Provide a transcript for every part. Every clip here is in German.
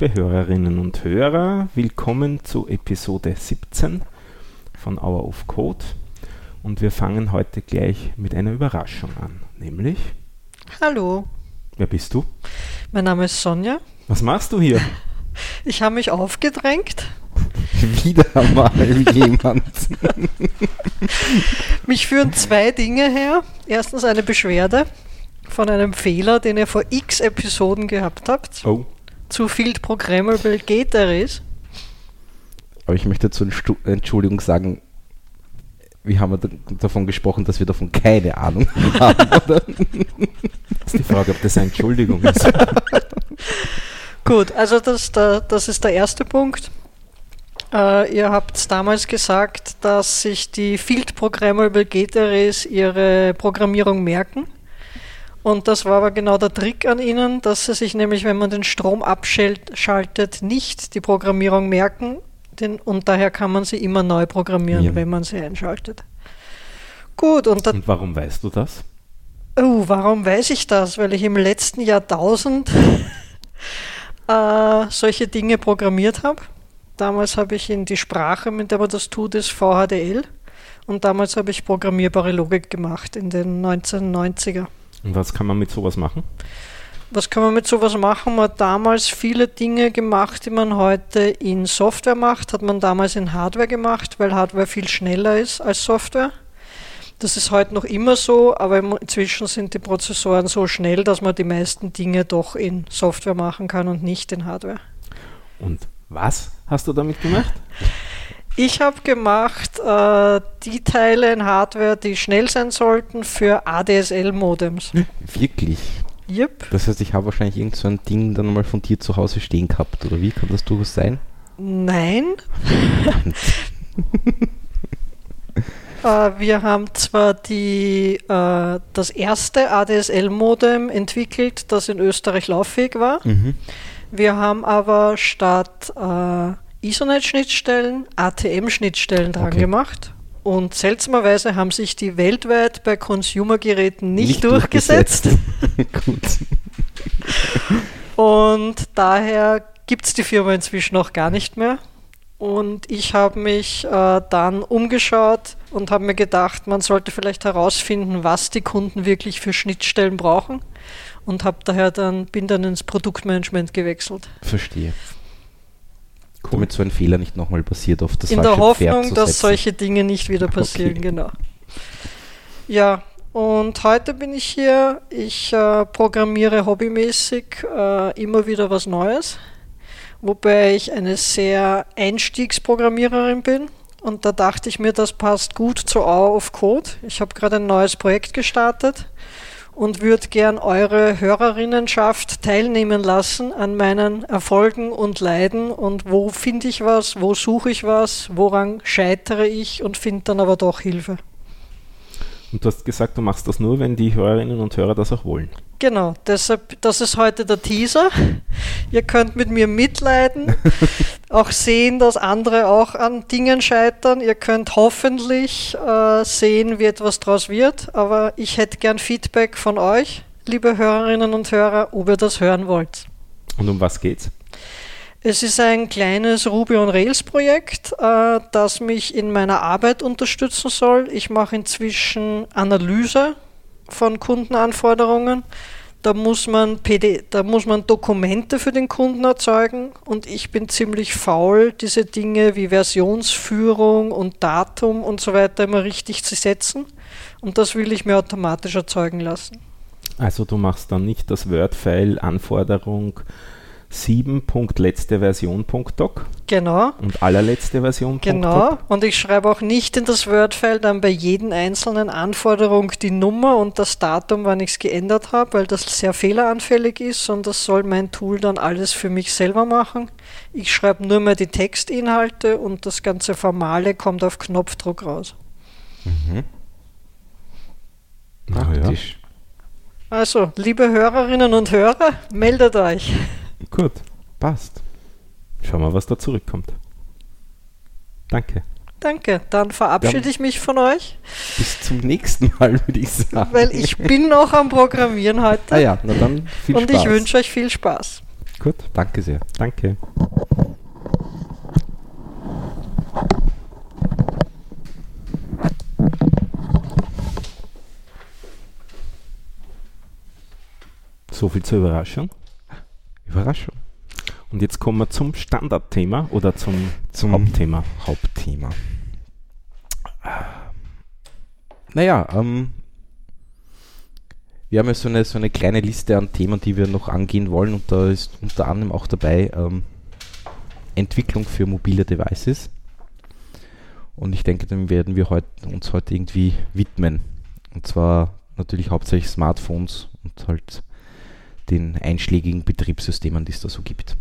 Liebe Hörerinnen und Hörer, willkommen zu Episode 17 von Hour of Code. Und wir fangen heute gleich mit einer Überraschung an, nämlich. Hallo. Wer bist du? Mein Name ist Sonja. Was machst du hier? Ich habe mich aufgedrängt. Wieder mal jemand. mich führen zwei Dinge her. Erstens eine Beschwerde von einem Fehler, den ihr vor x Episoden gehabt habt. Oh. Zu viel Programmable geht er ist. Aber ich möchte zur Entschuldigung sagen, wir haben davon gesprochen, dass wir davon keine Ahnung haben, oder? Das ist die Frage, ob das eine Entschuldigung ist. Gut, also das, das ist der erste Punkt. Uh, ihr habt damals gesagt, dass sich die Field Programmable Gate Arrays ihre Programmierung merken. Und das war aber genau der Trick an ihnen, dass sie sich nämlich, wenn man den Strom abschaltet, nicht die Programmierung merken. Den, und daher kann man sie immer neu programmieren, ja. wenn man sie einschaltet. Gut, und, und warum weißt du das? Oh, warum weiß ich das? Weil ich im letzten Jahrtausend äh, solche Dinge programmiert habe. Damals habe ich in die Sprache, mit der man das tut, ist VHDL. Und damals habe ich programmierbare Logik gemacht in den 1990er. Und was kann man mit sowas machen? Was kann man mit sowas machen? Man hat damals viele Dinge gemacht, die man heute in Software macht, hat man damals in Hardware gemacht, weil Hardware viel schneller ist als Software. Das ist heute noch immer so, aber inzwischen sind die Prozessoren so schnell, dass man die meisten Dinge doch in Software machen kann und nicht in Hardware. Und was hast du damit gemacht? Ich habe gemacht äh, die Teile in Hardware, die schnell sein sollten für ADSL-Modems. Wirklich? Yep. Das heißt, ich habe wahrscheinlich irgend so ein Ding dann mal von dir zu Hause stehen gehabt, oder wie kann das durchaus sein? Nein. äh, wir haben zwar die, äh, das erste ADSL-Modem entwickelt, das in Österreich lauffähig war. Mhm. Wir haben aber statt äh, Ethernet-Schnittstellen ATM-Schnittstellen dran okay. gemacht. Und seltsamerweise haben sich die weltweit bei Consumer-Geräten nicht, nicht, durchgesetzt. durchgesetzt. Gut. Und daher gibt es die Firma inzwischen auch gar nicht mehr. Und ich habe mich äh, dann umgeschaut und habe mir gedacht, man sollte vielleicht herausfinden, was die Kunden wirklich für Schnittstellen brauchen. Und habe daher dann, bin dann ins Produktmanagement gewechselt. Verstehe. Cool. Damit so ein Fehler nicht nochmal passiert auf das In der Hoffnung, dass solche Dinge nicht wieder passieren, okay. genau. Ja, und heute bin ich hier. Ich äh, programmiere hobbymäßig äh, immer wieder was Neues, wobei ich eine sehr Einstiegsprogrammiererin bin. Und da dachte ich mir, das passt gut zu Hour of Code. Ich habe gerade ein neues Projekt gestartet und würde gern eure Hörerinnenschaft teilnehmen lassen an meinen Erfolgen und Leiden und wo finde ich was, wo suche ich was, woran scheitere ich und finde dann aber doch Hilfe. Und du hast gesagt, du machst das nur, wenn die Hörerinnen und Hörer das auch wollen. Genau, deshalb, das ist heute der Teaser. Ihr könnt mit mir mitleiden, auch sehen, dass andere auch an Dingen scheitern. Ihr könnt hoffentlich äh, sehen, wie etwas daraus wird. Aber ich hätte gern Feedback von euch, liebe Hörerinnen und Hörer, ob ihr das hören wollt. Und um was geht's? Es ist ein kleines Ruby on Rails Projekt, äh, das mich in meiner Arbeit unterstützen soll. Ich mache inzwischen Analyse von Kundenanforderungen. Da muss, man PD, da muss man Dokumente für den Kunden erzeugen und ich bin ziemlich faul, diese Dinge wie Versionsführung und Datum und so weiter immer richtig zu setzen. Und das will ich mir automatisch erzeugen lassen. Also du machst dann nicht das Word-File Anforderung 7.letzte Version.doc. Genau. Und allerletzte Version. Genau. Und ich schreibe auch nicht in das Word-File dann bei jedem einzelnen Anforderung die Nummer und das Datum, wann ich es geändert habe, weil das sehr fehleranfällig ist und das soll mein Tool dann alles für mich selber machen. Ich schreibe nur mehr die Textinhalte und das ganze Formale kommt auf Knopfdruck raus. Mhm. Praktisch. Also, liebe Hörerinnen und Hörer, meldet euch. Gut, passt. Schauen wir, was da zurückkommt. Danke. Danke, dann verabschiede ja. ich mich von euch. Bis zum nächsten Mal, würde ich sagen. Weil ich bin noch am Programmieren heute. Ah ja, na dann viel Und Spaß. Und ich wünsche euch viel Spaß. Gut, Danke sehr. danke. So viel zur Überraschung. Überraschung. Und jetzt kommen wir zum Standardthema oder zum, Zum Hauptthema. Hauptthema. Naja, ähm, wir haben ja so eine, so eine kleine Liste an Themen, die wir noch angehen wollen und da ist unter anderem auch dabei ähm, Entwicklung für mobile Devices. Und ich denke, dem werden wir heut, uns heute irgendwie widmen. Und zwar natürlich hauptsächlich Smartphones und halt den einschlägigen Betriebssystemen, die es da so gibt.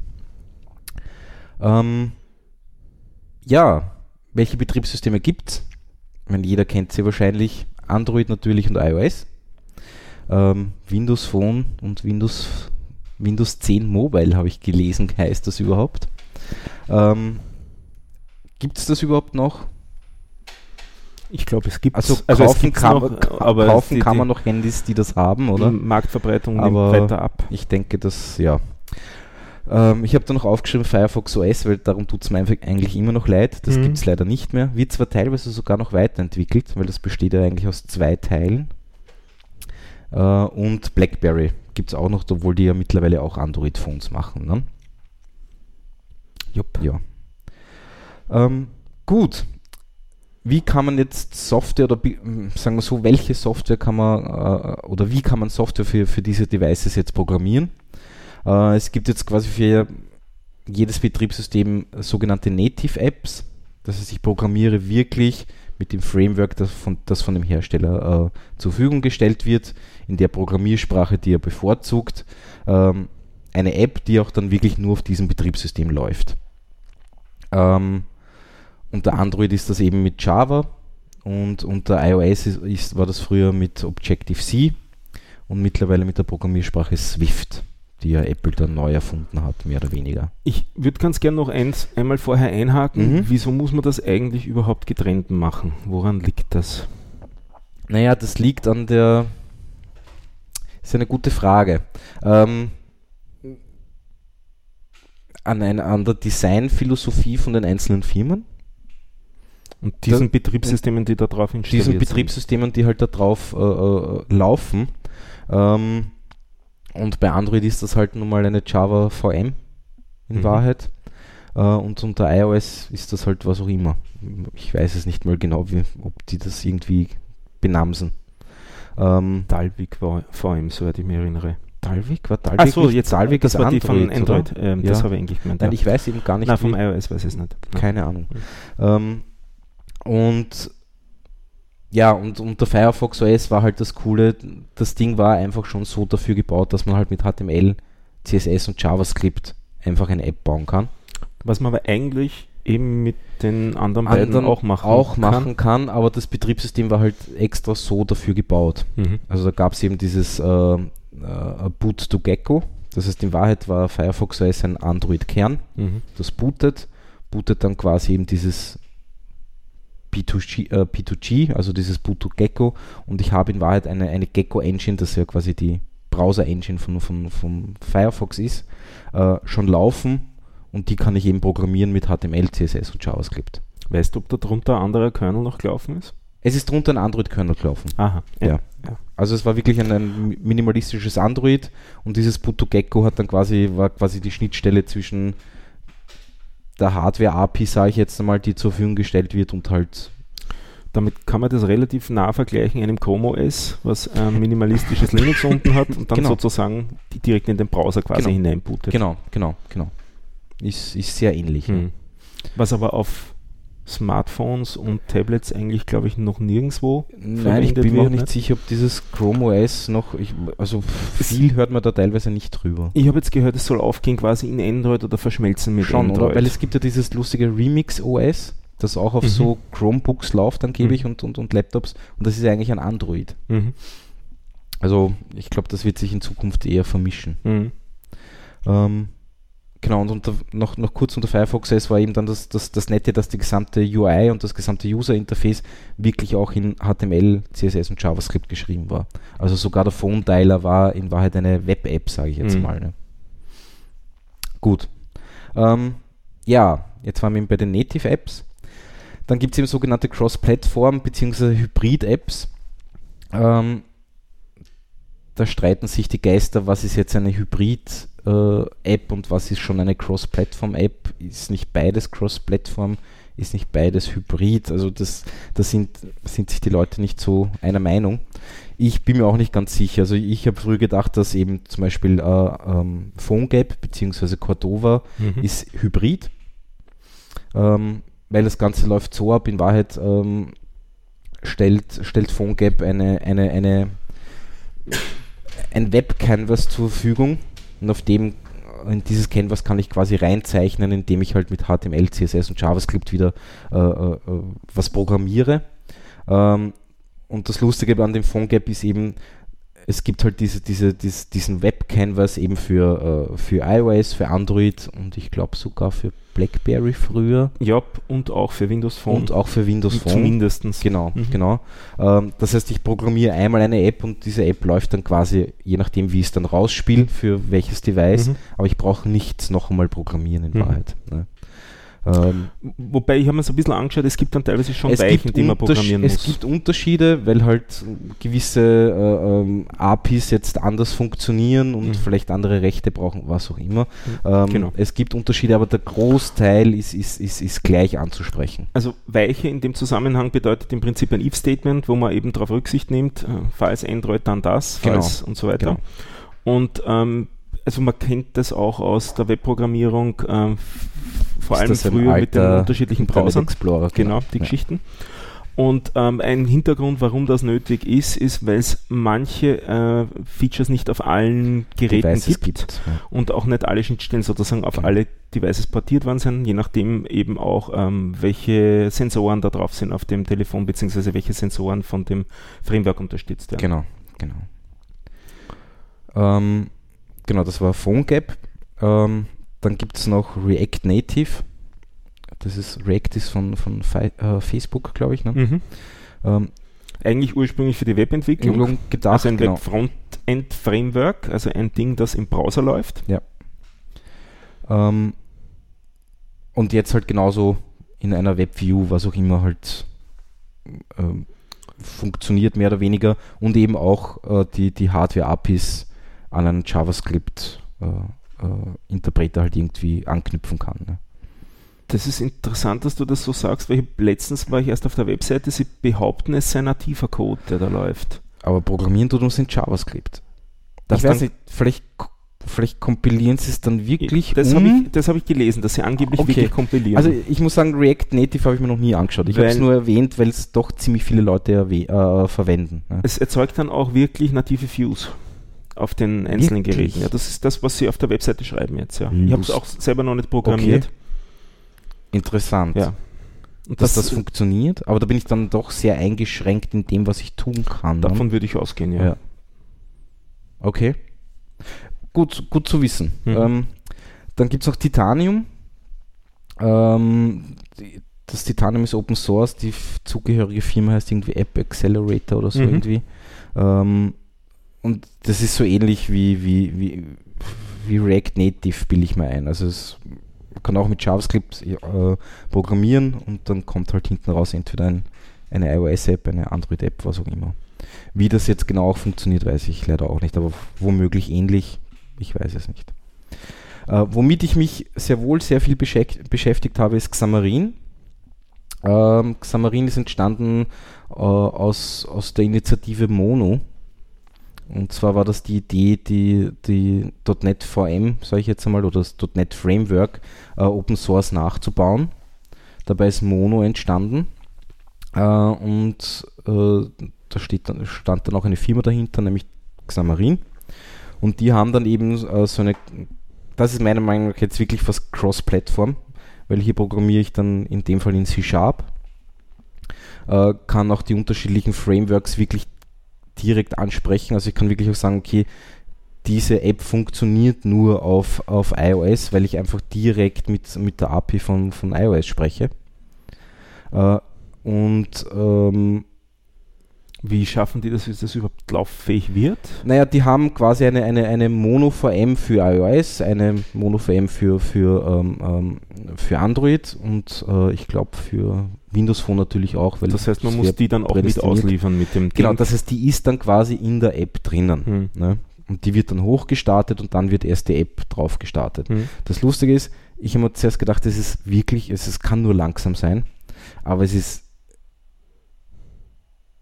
Ähm, ja, welche Betriebssysteme gibt es? Ich meine, jeder kennt sie wahrscheinlich. Android natürlich und iOS. Ähm, Windows Phone und Windows, Windows 10 Mobile habe ich gelesen, heißt das überhaupt. Ähm, gibt es das überhaupt noch? Ich glaube, es gibt Also, es kaufen, gibt's kann, noch, aber kaufen die, kann man noch Handys, die das haben, oder? Marktverbreitung nimmt Aber- weiter ab. Ich denke, dass, ja. Ähm, ich habe da noch aufgeschrieben Firefox OS, weil darum tut es mir einfach eigentlich immer noch leid. Das Mhm. gibt es leider nicht mehr. Wird zwar teilweise sogar noch weiterentwickelt, weil das besteht ja eigentlich aus zwei Teilen. Äh, und BlackBerry gibt es auch noch, obwohl die ja mittlerweile auch Android-Phones machen. Ne? Jupp. Ja. Ähm, gut. Wie kann man jetzt Software oder bi- m, sagen wir so, welche Software kann man äh, oder wie kann man Software für, für diese Devices jetzt programmieren? Äh, es gibt jetzt quasi für jedes Betriebssystem sogenannte Native Apps. Das heißt, ich programmiere wirklich mit dem Framework, das von, das von dem Hersteller äh, zur Verfügung gestellt wird, in der Programmiersprache, die er bevorzugt, ähm, eine App, die auch dann wirklich nur auf diesem Betriebssystem läuft. Ähm, unter Android ist das eben mit Java und unter iOS ist, ist, war das früher mit Objective-C und mittlerweile mit der Programmiersprache Swift, die ja Apple dann neu erfunden hat, mehr oder weniger. Ich würde ganz gerne noch eins einmal vorher einhaken. Mhm. Wieso muss man das eigentlich überhaupt getrennt machen? Woran liegt das? Naja, das liegt an der. Ist eine gute Frage. Ähm, an, ein, an der Designphilosophie von den einzelnen Firmen. Und diesen Da- Betriebssystemen, die da drauf installiert diesen. Betriebssystemen, die halt da drauf äh, äh, laufen. Ähm, und bei Android ist das halt nun mal eine Java VM in Mhm. Wahrheit. Äh, und unter iOS ist das halt was auch immer. Ich weiß es nicht mal genau, wie, ob die das irgendwie benamsen. Ähm, Dalvik war VM, soweit ich mich erinnere. Dalvik? War Dalvik Achso, jetzt Dalvik das war die von Android, Android. Ähm, Ja. Das habe ich eigentlich gemeint. Nein, ja. ich weiß eben gar nicht. Nein, vom iOS weiß ich es nicht. Keine Ahnung. Ähm, und ja, und unter Firefox OS war halt das Coole, das Ding war einfach schon so dafür gebaut, dass man halt mit HTML, CSS und JavaScript einfach eine App bauen kann. Was man aber eigentlich eben mit den anderen beiden Anderen auch machen auch kann. machen kann, aber das Betriebssystem war halt extra so dafür gebaut. Mhm. Also da gab es eben dieses äh, äh, Boot to Gecko. Das heißt, in Wahrheit war Firefox OS ein Android-Kern. Mhm. das bootet, bootet dann quasi eben dieses P2G, äh, P2G also dieses Boot to Gecko und ich habe in Wahrheit eine, eine Gecko Engine, das ja quasi die Browser Engine von, von, von Firefox ist, äh, schon laufen und die kann ich eben programmieren mit HTML, CSS und JavaScript. Weißt du, ob da drunter ein anderer Kernel noch gelaufen ist? Es ist drunter ein Android-Kernel gelaufen. Aha. Ja. Also es war wirklich ein, ein minimalistisches Android und dieses Boot to Gecko hat dann quasi, war quasi die Schnittstelle zwischen der Hardware-API, sage ich jetzt einmal, die zur Verfügung gestellt wird und halt Damit kann man das relativ nah vergleichen einem Chrome OS, was ein minimalistisches Linux unten hat und dann Genau. sozusagen direkt in den Browser quasi Genau. hineinbootet. Genau, genau, genau. Ist, ist sehr ähnlich. ne? Hm. Was aber auf Smartphones und Tablets eigentlich, glaube ich, noch nirgendwo Nein, ich bin mir auch nicht sicher, ob dieses Chrome OS noch, ich, also viel hört man da teilweise nicht drüber. Ich habe jetzt gehört, es soll aufgehen quasi in Android oder verschmelzen mit Schon, Android. oder? Weil es gibt ja dieses lustige Remix OS, das auch auf Mhm. so Chromebooks läuft angeblich Mhm. und, und, und Laptops und das ist ja eigentlich ein Android. mhm. Also ich glaube, das wird sich in Zukunft eher vermischen. Mhm. Ähm, genau, und unter, noch, noch kurz unter Firefox OS war eben dann das, das, das Nette, dass die gesamte UI und das gesamte User-Interface wirklich auch in HTML, CSS und JavaScript geschrieben war. Also sogar der Phone-Dialer war in Wahrheit eine Web-App, sage ich jetzt Mhm. mal. Ne? Gut. Ähm, ja, jetzt waren wir bei den Native Apps. Dann gibt es eben sogenannte Cross-Plattform bzw. Hybrid-Apps. Ähm, da streiten sich die Geister, was ist jetzt eine Hybrid-App äh, und was ist schon eine Cross-Plattform-App. Ist nicht beides Cross-Plattform? Ist nicht beides Hybrid? Also das, da sind, sind sich die Leute nicht so einer Meinung. Ich bin mir auch nicht ganz sicher. Also ich habe früher gedacht, dass eben zum Beispiel äh, ähm, PhoneGap bzw. Cordova mhm. ist Hybrid, ähm, weil das Ganze läuft so ab. In Wahrheit ähm, stellt, stellt PhoneGap eine, eine, eine, ein Web-Canvas zur Verfügung und auf dem in dieses Canvas kann ich quasi reinzeichnen, indem ich halt mit HTML, CSS und JavaScript wieder äh, äh, äh, was programmiere. Ähm, und das Lustige an dem PhoneGap ist eben, es gibt halt diese, diese, diese, diesen Web-Canvas eben für, äh, für iOS, für Android und ich glaube sogar für BlackBerry früher. Ja, und auch für Windows Phone. Und auch für Windows Phone. Zumindest. Genau, mhm. genau. Ähm, das heißt, ich programmiere einmal eine App und diese App läuft dann quasi, je nachdem, wie ich es dann rausspiele, für welches Device, mhm. aber ich brauche nichts noch einmal programmieren in mhm. Wahrheit. Ne? Ähm, Wobei ich habe mir so ein bisschen angeschaut, es gibt dann teilweise schon Weichen, die man programmieren muss. Es gibt Unterschiede, weil halt gewisse äh, ähm, APIs jetzt anders funktionieren und mhm. vielleicht andere Rechte brauchen, was auch immer. Mhm. Ähm, genau. Es gibt Unterschiede, aber der Großteil ist, ist, ist, ist gleich anzusprechen. Also Weiche in dem Zusammenhang bedeutet im Prinzip ein if-Statement, wo man eben darauf Rücksicht nimmt, äh, falls Android dann das, genau. falls und so weiter. Genau. Und ähm, also man kennt das auch aus der Webprogrammierung, ähm, vor allem früher mit den unterschiedlichen Browsern. Explorer, genau, die ja. Geschichten. Und ähm, ein Hintergrund, warum das nötig ist, ist, weil es manche äh, Features nicht auf allen Geräten Devices gibt, gibt ja. und auch nicht alle Schnittstellen sozusagen auf ja. alle Devices portiert worden sind, je nachdem eben auch, ähm, welche Sensoren da drauf sind auf dem Telefon, beziehungsweise welche Sensoren von dem Framework unterstützt werden. Genau, genau. Ähm, genau, das war PhoneGap. Ähm, dann gibt es noch React Native. Das ist React ist von, von äh, Facebook, glaube ich. Ne? Mhm. Ähm, Eigentlich ursprünglich für die Webentwicklung gedacht. Also ein genau. Web-Frontend-Framework, also ein Ding, das im Browser läuft. Ja. Ähm, und jetzt halt genauso in einer Webview, was auch immer halt ähm, funktioniert, mehr oder weniger. Und eben auch äh, die, die Hardware-APIs an einen JavaScript äh, äh, Interpreter halt irgendwie anknüpfen kann. Ne? Das ist interessant, dass du das so sagst, weil letztens war ich erst auf der Webseite, sie behaupten, es sei nativer Code, der da läuft. Aber programmieren tut uns in JavaScript. Das ich weiß nicht, vielleicht, vielleicht kompilieren sie es dann wirklich. Das um? habe ich, hab ich gelesen, dass sie angeblich okay. wirklich kompilieren. Also ich muss sagen, React Native habe ich mir noch nie angeschaut. Ich habe es nur erwähnt, weil es doch ziemlich viele Leute äh, verwenden. Ne? Es erzeugt dann auch wirklich native Views auf den einzelnen Wirklich? Geräten. Ja, das ist das, was sie auf der Webseite schreiben jetzt. Ja. Ich habe es auch selber noch nicht programmiert. Okay. Interessant. Ja. Und dass das, das, funktioniert, aber da bin ich dann doch sehr eingeschränkt in dem, was ich tun kann. Davon würde ich ausgehen, ja. ja. Okay. Gut, gut zu wissen. Mhm. Ähm, dann gibt es noch Titanium. Ähm, das Titanium ist Open Source, die zugehörige Firma heißt irgendwie App Accelerator oder so mhm. irgendwie. Ähm, und das ist so ähnlich wie, wie, wie, wie React Native, bilde ich mal ein. Also es kann auch mit JavaScript äh, programmieren und dann kommt halt hinten raus entweder ein, eine iOS-App, eine Android-App, was auch immer. Wie das jetzt genau auch funktioniert, weiß ich leider auch nicht, aber womöglich ähnlich, ich weiß es nicht. Äh, womit ich mich sehr wohl sehr viel beschäftigt habe, ist Xamarin. Ähm, Xamarin ist entstanden äh, aus, aus der Initiative Mono. Und zwar war das die Idee, die, die .NET VM, sage ich jetzt einmal, oder das .NET Framework äh, Open Source nachzubauen. Dabei ist Mono entstanden. Äh, und äh, da steht, stand dann auch eine Firma dahinter, nämlich Xamarin. Und die haben dann eben äh, so eine, das ist meiner Meinung nach jetzt wirklich fast Cross-Plattform, weil hier programmiere ich dann in dem Fall in C-Sharp, äh, kann auch die unterschiedlichen Frameworks wirklich direkt ansprechen. Also ich kann wirklich auch sagen, okay, diese App funktioniert nur auf, auf iOS, weil ich einfach direkt mit, mit der API von, von iOS spreche. Äh, und ähm, Wie schaffen die das, dass das überhaupt lauffähig wird? Naja, die haben quasi eine, eine, eine Mono-VM für iOS, eine Mono-VM für, für, ähm, ähm, für Android und äh, ich glaube für Windows Phone natürlich auch. das heißt, man muss die dann auch mit ausliefern mit dem Genau, das heißt, die ist dann quasi in der App drinnen. Hm. Ne? Und die wird dann hochgestartet und dann wird erst die App drauf gestartet. Hm. Das Lustige ist, ich habe mir zuerst gedacht, es ist wirklich, es, es kann nur langsam sein, aber es ist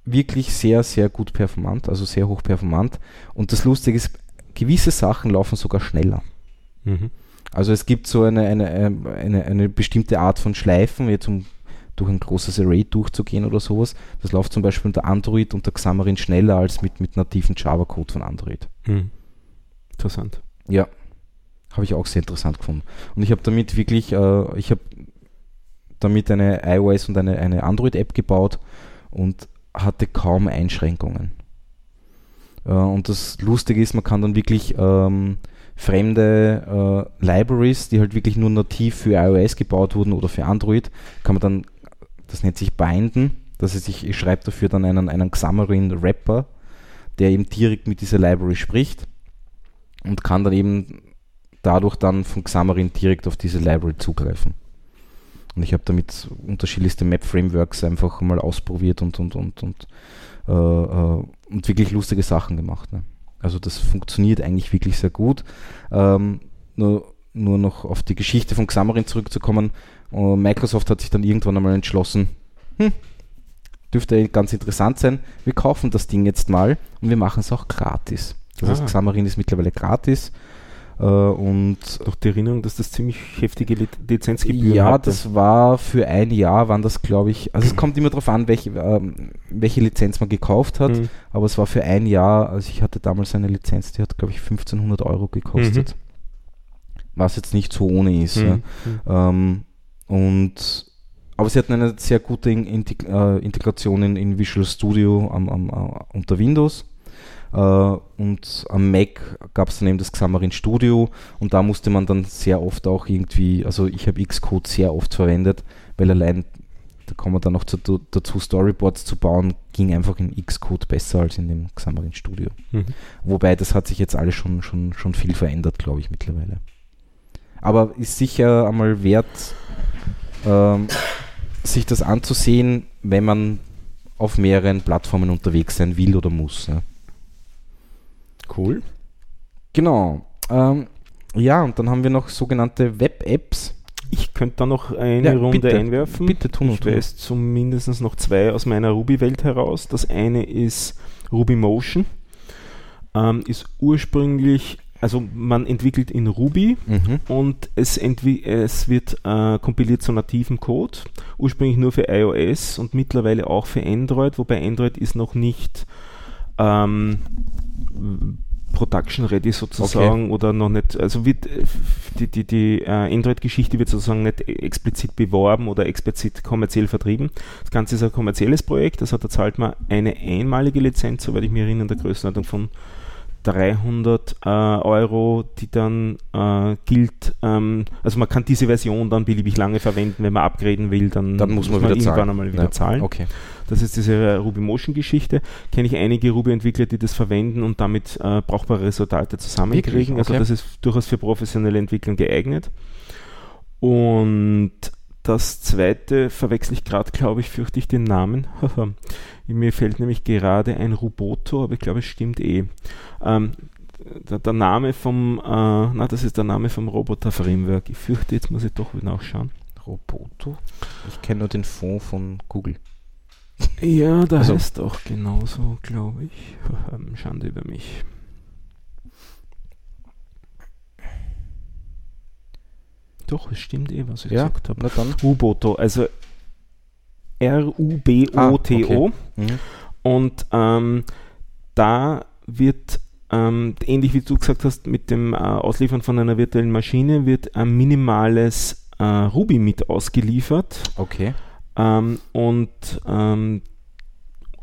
wirklich sehr, sehr gut performant, also sehr hoch performant. Und das Lustige ist, gewisse Sachen laufen sogar schneller. Mhm. Also es gibt so eine, eine, eine, eine, bestimmte Art von Schleifen, jetzt um durch ein großes Array durchzugehen oder sowas. Das läuft zum Beispiel unter Android unter Xamarin schneller als mit, mit nativen Java-Code von Android. Mhm. Interessant. Ja, habe ich auch sehr interessant gefunden. Und ich habe damit wirklich, äh, ich habe damit eine iOS und eine, eine Android-App gebaut und hatte kaum Einschränkungen. Äh, und das Lustige ist, man kann dann wirklich ähm, fremde äh, Libraries, die halt wirklich nur nativ für iOS gebaut wurden oder für Android, kann man dann, das nennt sich binden, das heißt, ich, ich schreibe dafür dann einen, einen Xamarin Wrapper, der eben direkt mit dieser Library spricht und kann dann eben dadurch dann von Xamarin direkt auf diese Library zugreifen. Und ich habe damit unterschiedlichste Map-Frameworks einfach mal ausprobiert und, und, und, und, äh, äh, und wirklich lustige Sachen gemacht. Ne? Also das funktioniert eigentlich wirklich sehr gut. Ähm, nur, nur noch auf die Geschichte von Xamarin zurückzukommen. Uh, Microsoft hat sich dann irgendwann einmal entschlossen, hm, dürfte ganz interessant sein, wir kaufen das Ding jetzt mal und wir machen es auch gratis. Das ah. heißt, Xamarin ist mittlerweile gratis und Doch die Erinnerung, dass das ziemlich heftige Lizenzgebühren Ja, hatte. das war für ein Jahr, waren das glaube ich, also es kommt immer darauf an, welche, äh, welche Lizenz man gekauft hat, mhm. aber es war für ein Jahr, also ich hatte damals eine Lizenz, die hat glaube ich 1500 Euro gekostet. Mhm. Was jetzt nicht so ohne ist. Mhm. Ja. Ähm, und aber sie hatten eine sehr gute Integ äh, Integration in, in, Visual Studio am, am, uh, unter Windows. Uh, und am Mac gab es dann eben das Xamarin Studio und da musste man dann sehr oft auch irgendwie, also ich habe Xcode sehr oft verwendet, weil allein, da kommen wir dann noch zu, dazu, Storyboards zu bauen, ging einfach in Xcode besser als in dem Xamarin Studio. Mhm. Wobei das hat sich jetzt alles schon, schon, schon viel verändert, glaube ich, mittlerweile. Aber ist sicher einmal wert, ähm, sich das anzusehen, wenn man auf mehreren Plattformen unterwegs sein will oder muss. Ja. Cool. Genau. Ähm, ja, und dann haben wir noch sogenannte Web-Apps. Ich könnte da noch eine ja, Runde bitte, einwerfen. Bitte tun Ich weiß zumindest noch zwei aus meiner Ruby-Welt heraus. Das eine ist Ruby Motion. Ähm, ist ursprünglich also man entwickelt in Ruby mhm. und es, es wird äh, kompiliert zu nativem Code, ursprünglich nur für iOS und mittlerweile auch für Android, wobei Android ist noch nicht ähm, Production Ready sozusagen okay. oder noch nicht, also wird die, die, die äh, Android-Geschichte wird sozusagen nicht explizit beworben oder explizit kommerziell vertrieben. Das Ganze ist ein kommerzielles Projekt, also da zahlt man eine einmalige Lizenz, soweit ich mich erinnere, in der Größenordnung von 300 äh, Euro, die dann äh, gilt. Ähm, also man kann diese Version dann beliebig lange verwenden, wenn man upgraden will, dann, dann muss man, man irgendwann zahlen. einmal wieder ja, zahlen. Okay. Das ist diese Ruby Motion Geschichte. Kenne ich einige Ruby-Entwickler, die das verwenden und damit äh, brauchbare Resultate zusammenkriegen. Also okay. Also das ist durchaus für professionelle Entwicklung geeignet. Und das zweite verwechsel ich gerade, glaube ich, fürchte ich den Namen. Mir fällt nämlich gerade ein Ruboto, aber ich glaube, es stimmt eh. Ähm, der, der, Name vom, äh, na, das ist der Name vom Roboter-Framework. Ich fürchte, jetzt muss ich doch wieder nachschauen. Roboto? Ich kenne nur den Fond von Google. Ja, da also. heißt auch genauso, glaube ich. Schande über mich. Doch, es stimmt eh, was ich ja, gesagt habe. U-Boto, also R-U-B-O-T-O. Ah, okay. mhm. Und ähm, da wird, ähm, ähnlich wie du gesagt hast, mit dem äh, Ausliefern von einer virtuellen Maschine wird ein minimales äh, Ruby mit ausgeliefert. Okay. Ähm, und ähm,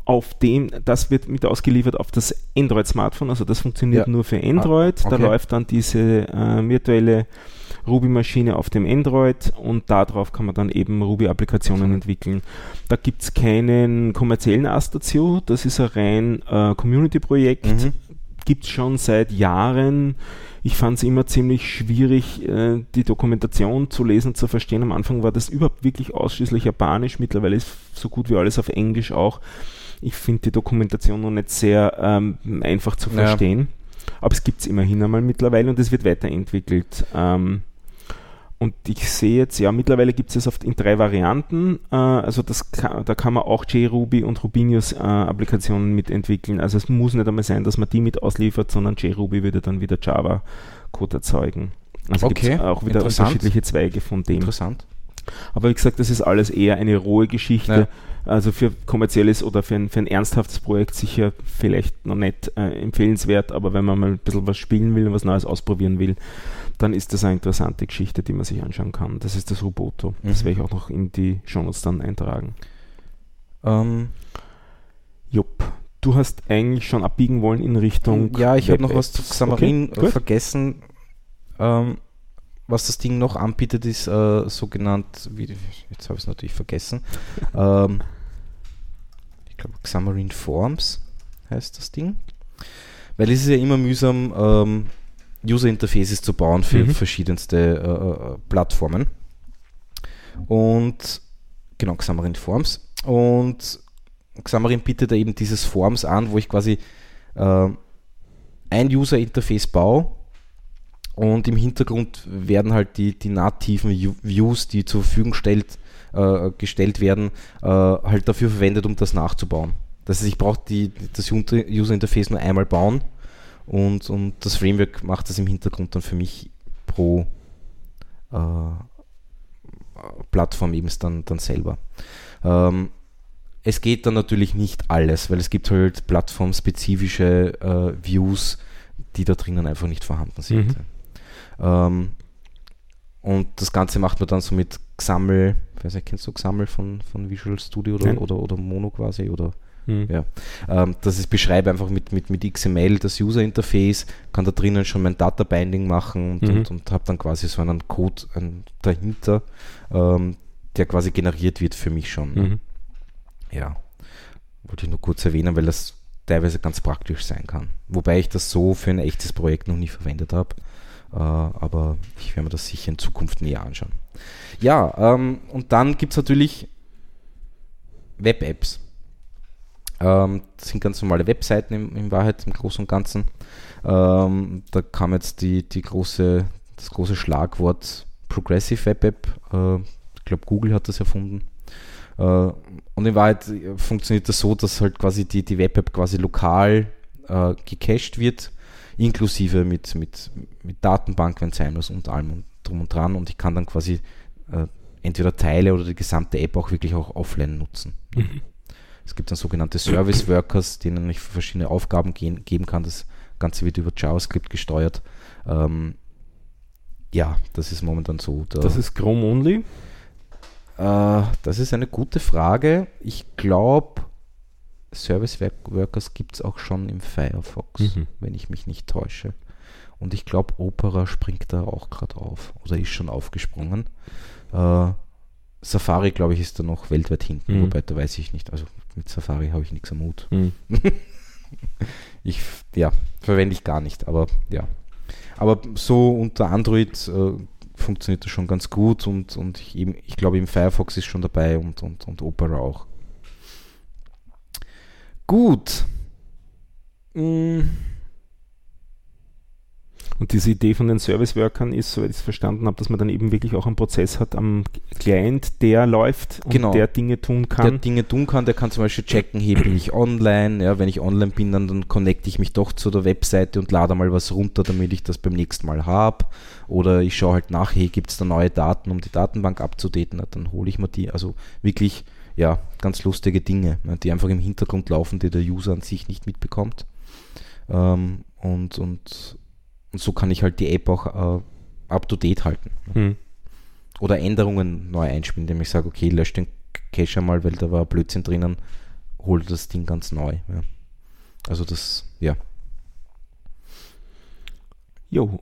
auf dem, das wird mit ausgeliefert auf das Android-Smartphone, also das funktioniert ja. nur für Android. Ah, okay. Da läuft dann diese äh, virtuelle Ruby-Maschine auf dem Android und darauf kann man dann eben Ruby-Applikationen entwickeln. Da gibt es keinen kommerziellen Ast dazu, das ist ein rein äh, Community-Projekt, mhm. gibt es schon seit Jahren. Ich fand es immer ziemlich schwierig, äh, die Dokumentation zu lesen, zu verstehen. Am Anfang war das überhaupt wirklich ausschließlich Japanisch, mittlerweile ist so gut wie alles auf Englisch auch. Ich finde die Dokumentation noch nicht sehr ähm, einfach zu verstehen. Ja. Aber es gibt es immerhin einmal mittlerweile und es wird weiterentwickelt. Ähm, und ich sehe jetzt, ja, mittlerweile gibt es es oft in drei Varianten. Äh, also das kann, da kann man auch JRuby und Rubinius äh, Applikationen mitentwickeln. Also es muss nicht einmal sein, dass man die mit ausliefert, sondern JRuby würde dann wieder Java-Code erzeugen. Also okay. gibt es auch wieder unterschiedliche Zweige von dem. Interessant. Aber wie gesagt, das ist alles eher eine rohe Geschichte. Ja. Also für kommerzielles oder für ein, für ein ernsthaftes Projekt sicher vielleicht noch nicht äh, empfehlenswert, aber wenn man mal ein bisschen was spielen will und was Neues ausprobieren will, dann ist das eine interessante Geschichte, die man sich anschauen kann. Das ist das Roboto. Mhm. Das werde ich auch noch in die Shownotes dann eintragen. Ähm. Jupp. Du hast eigentlich schon abbiegen wollen in Richtung. Ja, ich habe noch was zu Xamarin okay, vergessen. Ähm, was das Ding noch anbietet, ist äh, sogenannt, wie, jetzt habe ich es natürlich vergessen, ähm, ich glaube Xamarin Forms heißt das Ding. Weil es ist ja immer mühsam, ähm, User Interfaces zu bauen für mhm. verschiedenste äh, äh, Plattformen. Und genau, Xamarin Forms. Und Xamarin bietet da eben dieses Forms an, wo ich quasi äh, ein User Interface baue und im Hintergrund werden halt die, die nativen Views, die zur Verfügung stellt, äh, gestellt werden, äh, halt dafür verwendet, um das nachzubauen. Das heißt, ich brauche das User Interface nur einmal bauen und, und das Framework macht das im Hintergrund dann für mich pro äh, Plattform eben dann, dann selber. Ähm, es geht dann natürlich nicht alles, weil es gibt halt plattformspezifische äh, Views, die da drinnen einfach nicht vorhanden sind. Mhm. Ähm, und das Ganze macht man dann so mit Xaml, ich weiß nicht, kennst du Xaml von, von Visual Studio oder, oder, oder Mono quasi oder hm. ja. Ähm, das ist beschreibe einfach mit, mit, mit XML das User Interface, kann da drinnen schon mein Data Binding machen und, mhm. und, und habe dann quasi so einen Code ein, dahinter, ähm, der quasi generiert wird für mich schon. Mhm. Ja, wollte ich nur kurz erwähnen, weil das teilweise ganz praktisch sein kann. Wobei ich das so für ein echtes Projekt noch nie verwendet habe. Äh, aber ich werde mir das sicher in Zukunft näher anschauen. Ja, ähm, und dann gibt es natürlich Web-Apps. Ähm, das sind ganz normale Webseiten in, in Wahrheit, im Großen und Ganzen. Ähm, da kam jetzt die, die große, das große Schlagwort Progressive Web App. Äh, ich glaube, Google hat das erfunden. Äh, und in Wahrheit funktioniert das so, dass halt quasi die, die Web App quasi lokal äh, gecached wird inklusive mit, mit, mit Datenbank, wenn sein muss und allem drum und dran. Und ich kann dann quasi äh, entweder Teile oder die gesamte App auch wirklich auch offline nutzen. Mhm. Es gibt dann sogenannte Service Workers, denen ich verschiedene Aufgaben gehen, geben kann. Das Ganze wird über JavaScript gesteuert. Ähm, ja, das ist momentan so. das ist Chrome Only? Äh, das ist eine gute Frage. Ich glaube, Service Workers gibt es auch schon im Firefox, mhm. wenn ich mich nicht täusche. Und ich glaube, Opera springt da auch gerade auf oder ist schon aufgesprungen. Äh, Safari, glaube ich, ist da noch weltweit hinten, mhm. wobei da weiß ich nicht. Also mit Safari habe ich nichts am Mut. Mhm. ich, ja, verwende ich gar nicht, aber ja. Aber so unter Android äh, funktioniert das schon ganz gut und, und ich, ich glaube, im Firefox ist schon dabei und, und, und Opera auch. Gut. Mm. Und diese Idee von den Service-Workern ist, soweit ich es verstanden habe, dass man dann eben wirklich auch einen Prozess hat am Client, der läuft und genau. der Dinge tun kann. Der Dinge tun kann, der kann zum Beispiel checken, hey, bin ich online? Ja, wenn ich online bin, dann, dann connecte ich mich doch zu der Webseite und lade mal was runter, damit ich das beim nächsten Mal habe. Oder ich schaue halt nach, hey, gibt es da neue Daten, um die Datenbank abzudaten? Dann hole ich mir die. Also wirklich ja, ganz lustige Dinge, die einfach im Hintergrund laufen, die der User an sich nicht mitbekommt. Ähm, und, und, und so kann ich halt die App auch äh, up-to-date halten. Hm. Oder Änderungen neu einspielen, indem ich sage, okay, lösch den Cache einmal, weil da war Blödsinn drinnen, hol das Ding ganz neu. Ja. Also das, ja. Jo,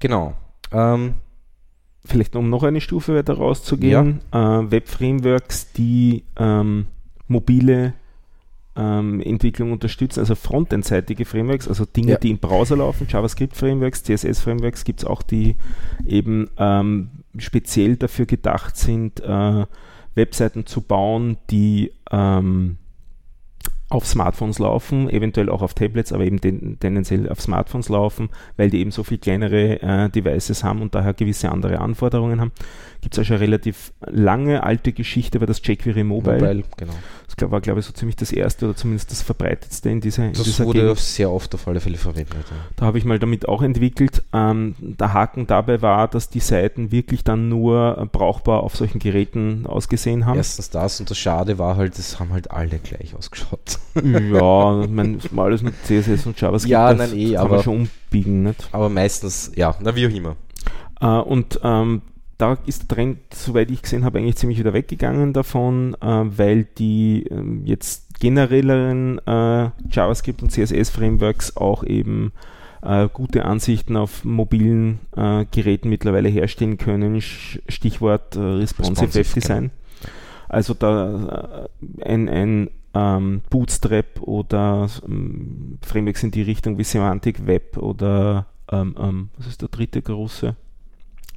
Genau. Ähm, Vielleicht um noch eine Stufe weiter rauszugehen, ja. äh, Web-Frameworks, die ähm, mobile ähm, Entwicklung unterstützen, also frontendseitige Frameworks, also Dinge, ja. die im Browser laufen, JavaScript-Frameworks, CSS-Frameworks gibt es auch, die eben ähm, speziell dafür gedacht sind, äh, Webseiten zu bauen, die ähm, auf Smartphones laufen, eventuell auch auf Tablets, aber eben ten, tendenziell auf Smartphones laufen, weil die eben so viel kleinere äh, Devices haben und daher gewisse andere Anforderungen haben. Gibt es also eine relativ lange alte Geschichte, war das jQuery Mobile. Mobile genau. Das war, glaube ich, so ziemlich das erste oder zumindest das verbreitetste in dieser in Das dieser wurde Gegend. sehr oft auf alle Fälle verwendet. Ja. Da habe ich mal damit auch entwickelt. Ähm, der Haken dabei war, dass die Seiten wirklich dann nur brauchbar auf solchen Geräten ausgesehen haben. Erstens das und das Schade war halt, es haben halt alle gleich ausgeschaut. Ja, meine, alles mit CSS und JavaScript. Ja, nein, eh, kann aber, man schon umbiegen. Nicht? Aber meistens, ja, na wie auch immer. Uh, und ähm, da ist der Trend, soweit ich gesehen habe, eigentlich ziemlich wieder weggegangen davon, äh, weil die äh, jetzt generelleren äh, JavaScript und CSS-Frameworks auch eben gute Ansichten auf mobilen Geräten mittlerweile herstellen können. Stichwort Responsive, Responsive Web-Design. Genau. Also da ein, ein ähm, Bootstrap oder ähm, Frameworks in die Richtung wie Semantic Web oder ähm, ähm was ist der dritte große?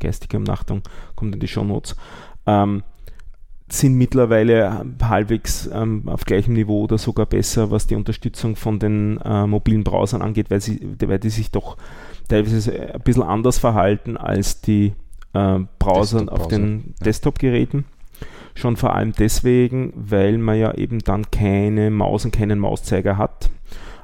geistige Umnachtung, kommt in die Shownotes, ähm, sind mittlerweile halbwegs ähm, auf gleichem Niveau oder sogar besser, was die Unterstützung von den äh, mobilen Browsern angeht, weil, sie, weil die sich doch teilweise ein bisschen anders verhalten als die äh, Browser auf den ja. Desktop-Geräten. Schon vor allem deswegen, weil man ja eben dann keine Maus und keinen Mauszeiger hat.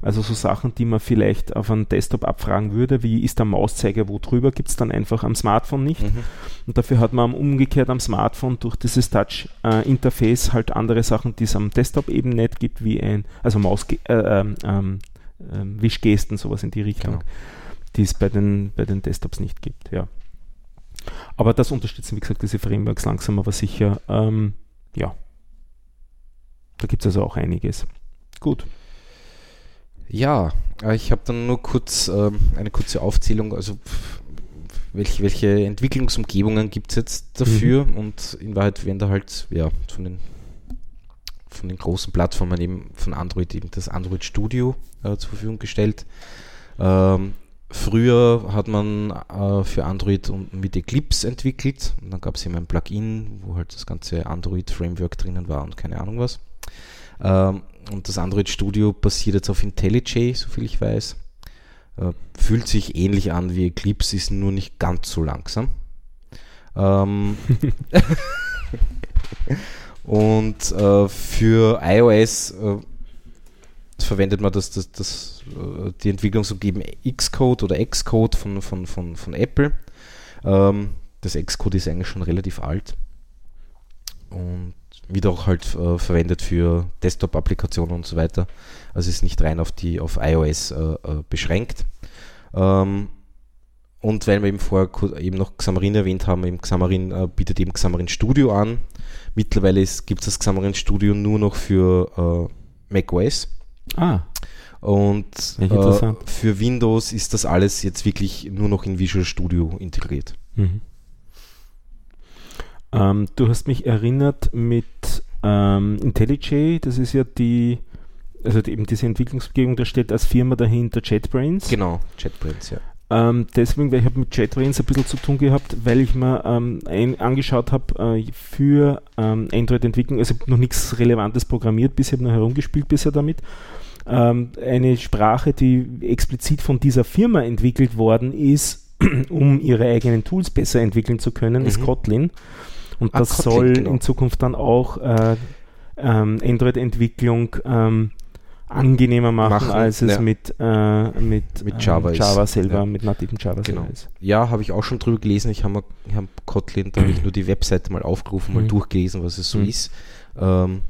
Also so Sachen, die man vielleicht auf einem Desktop abfragen würde, wie ist der Mauszeiger wo drüber, gibt es dann einfach am Smartphone nicht. Mhm. Und dafür hat man umgekehrt am Smartphone durch dieses Touch-Interface halt andere Sachen, die es am Desktop eben nicht gibt, wie ein, also Maus, äh, ähm, Wischgesten, sowas in die Richtung, genau. die es bei den, bei den Desktops nicht gibt, ja. Aber das unterstützen, wie gesagt, diese Frameworks langsam, aber sicher. Ähm, ja. Da gibt es also auch einiges. Gut. Ja, äh, ich habe dann nur kurz äh, eine kurze Aufzählung, also welche, welche Entwicklungsumgebungen gibt es jetzt dafür mhm. und in Wahrheit werden da halt ja, von, den, von den großen Plattformen eben von Android eben das Android Studio äh, zur Verfügung gestellt. Ähm, früher hat man äh, für Android mit Eclipse entwickelt und dann gab es eben ein Plugin, wo halt das ganze Android Framework drinnen war und keine Ahnung was. Ähm, und das Android Studio basiert jetzt auf IntelliJ, soviel ich weiß. Äh, fühlt sich ähnlich an wie Eclipse, ist nur nicht ganz so langsam. Ähm und äh, für iOS äh, verwendet man das, das, das, äh, die Entwicklungsumgebung Xcode oder Xcode von, von, von, von Apple. Ähm, das Xcode ist eigentlich schon relativ alt. Und wird auch halt äh, verwendet für Desktop-Applikationen und so weiter. Also ist nicht rein auf die auf iOS äh, äh, beschränkt. Ähm, und weil wir eben vorher eben noch Xamarin erwähnt haben, eben Xamarin äh, bietet eben Xamarin Studio an. Mittlerweile gibt es das Xamarin Studio nur noch für äh, macOS. Ah. Und äh, für Windows ist das alles jetzt wirklich nur noch in Visual Studio integriert. Mhm. Ähm, du hast mich erinnert mit ähm, IntelliJ, das ist ja die, also die, eben diese Entwicklungsumgebung, da steht als Firma dahinter JetBrains. Genau, JetBrains, ja. Ähm, deswegen, weil ich habe mit JetBrains ein bisschen zu tun gehabt, weil ich mir ähm, ein, angeschaut habe äh, für ähm, Android-Entwicklung, also ich habe noch nichts Relevantes programmiert, bisher habe noch herumgespielt bisher damit. Ähm, eine Sprache, die explizit von dieser Firma entwickelt worden ist, um ihre eigenen Tools besser entwickeln zu können, mhm. ist Kotlin. Und ah, das Kotlin, soll genau. in Zukunft dann auch äh, ähm, Android-Entwicklung ähm, angenehmer machen, machen als es ja. mit, äh, mit, mit Java, ähm, Java selber, ja. mit nativen Java genau. selber ist. Ja, habe ich auch schon drüber gelesen. Ich habe hab Kotlin, da habe ich nur die Webseite mal aufgerufen, mal mhm. durchgelesen, was es so mhm. ist. Ähm,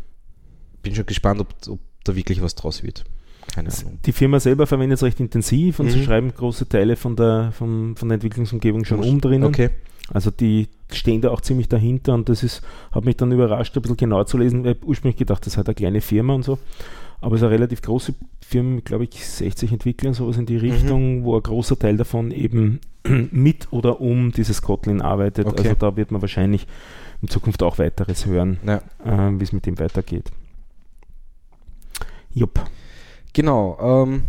bin schon gespannt, ob, ob da wirklich was draus wird. Keine Ahnung. Die Firma selber verwendet es recht intensiv und mhm. sie schreiben große Teile von der, von, von der Entwicklungsumgebung schon um drinnen. Okay. Also die stehen da auch ziemlich dahinter und das ist, hat mich dann überrascht, ein bisschen genau zu lesen, weil ich ursprünglich gedacht, das hat eine kleine Firma und so. Aber es ist eine relativ große Firma, glaube ich, 60 Entwickler, sowas in die mhm. Richtung, mhm. wo ein großer Teil davon eben mit oder um dieses Kotlin arbeitet. Okay. Also da wird man wahrscheinlich in Zukunft auch weiteres hören, ja. äh, wie es mit dem weitergeht. Jupp. Genau. Ähm,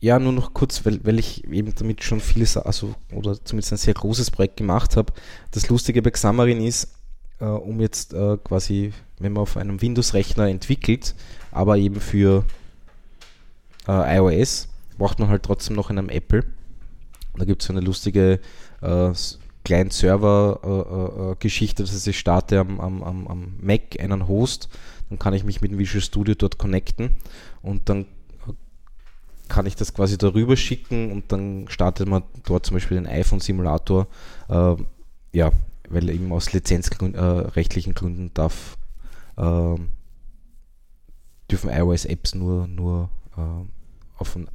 ja, nur noch kurz, weil, weil ich eben damit schon vieles, also oder zumindest ein sehr großes Projekt gemacht habe. Das Lustige bei Xamarin ist, äh, um jetzt äh, quasi, wenn man auf einem Windows-Rechner entwickelt, aber eben für äh, iOS, braucht man halt trotzdem noch einen Apple. Da gibt es so eine lustige äh, Client-Server-Geschichte, das heißt, ich starte am, am, am Mac einen Host, dann kann ich mich mit dem Visual Studio dort connecten und dann kann ich das quasi darüber schicken und dann startet man dort zum Beispiel den iPhone-Simulator. Äh, ja, weil eben aus lizenzrechtlichen äh, Gründen darf, äh, dürfen iOS-Apps nur, nur äh, auf ein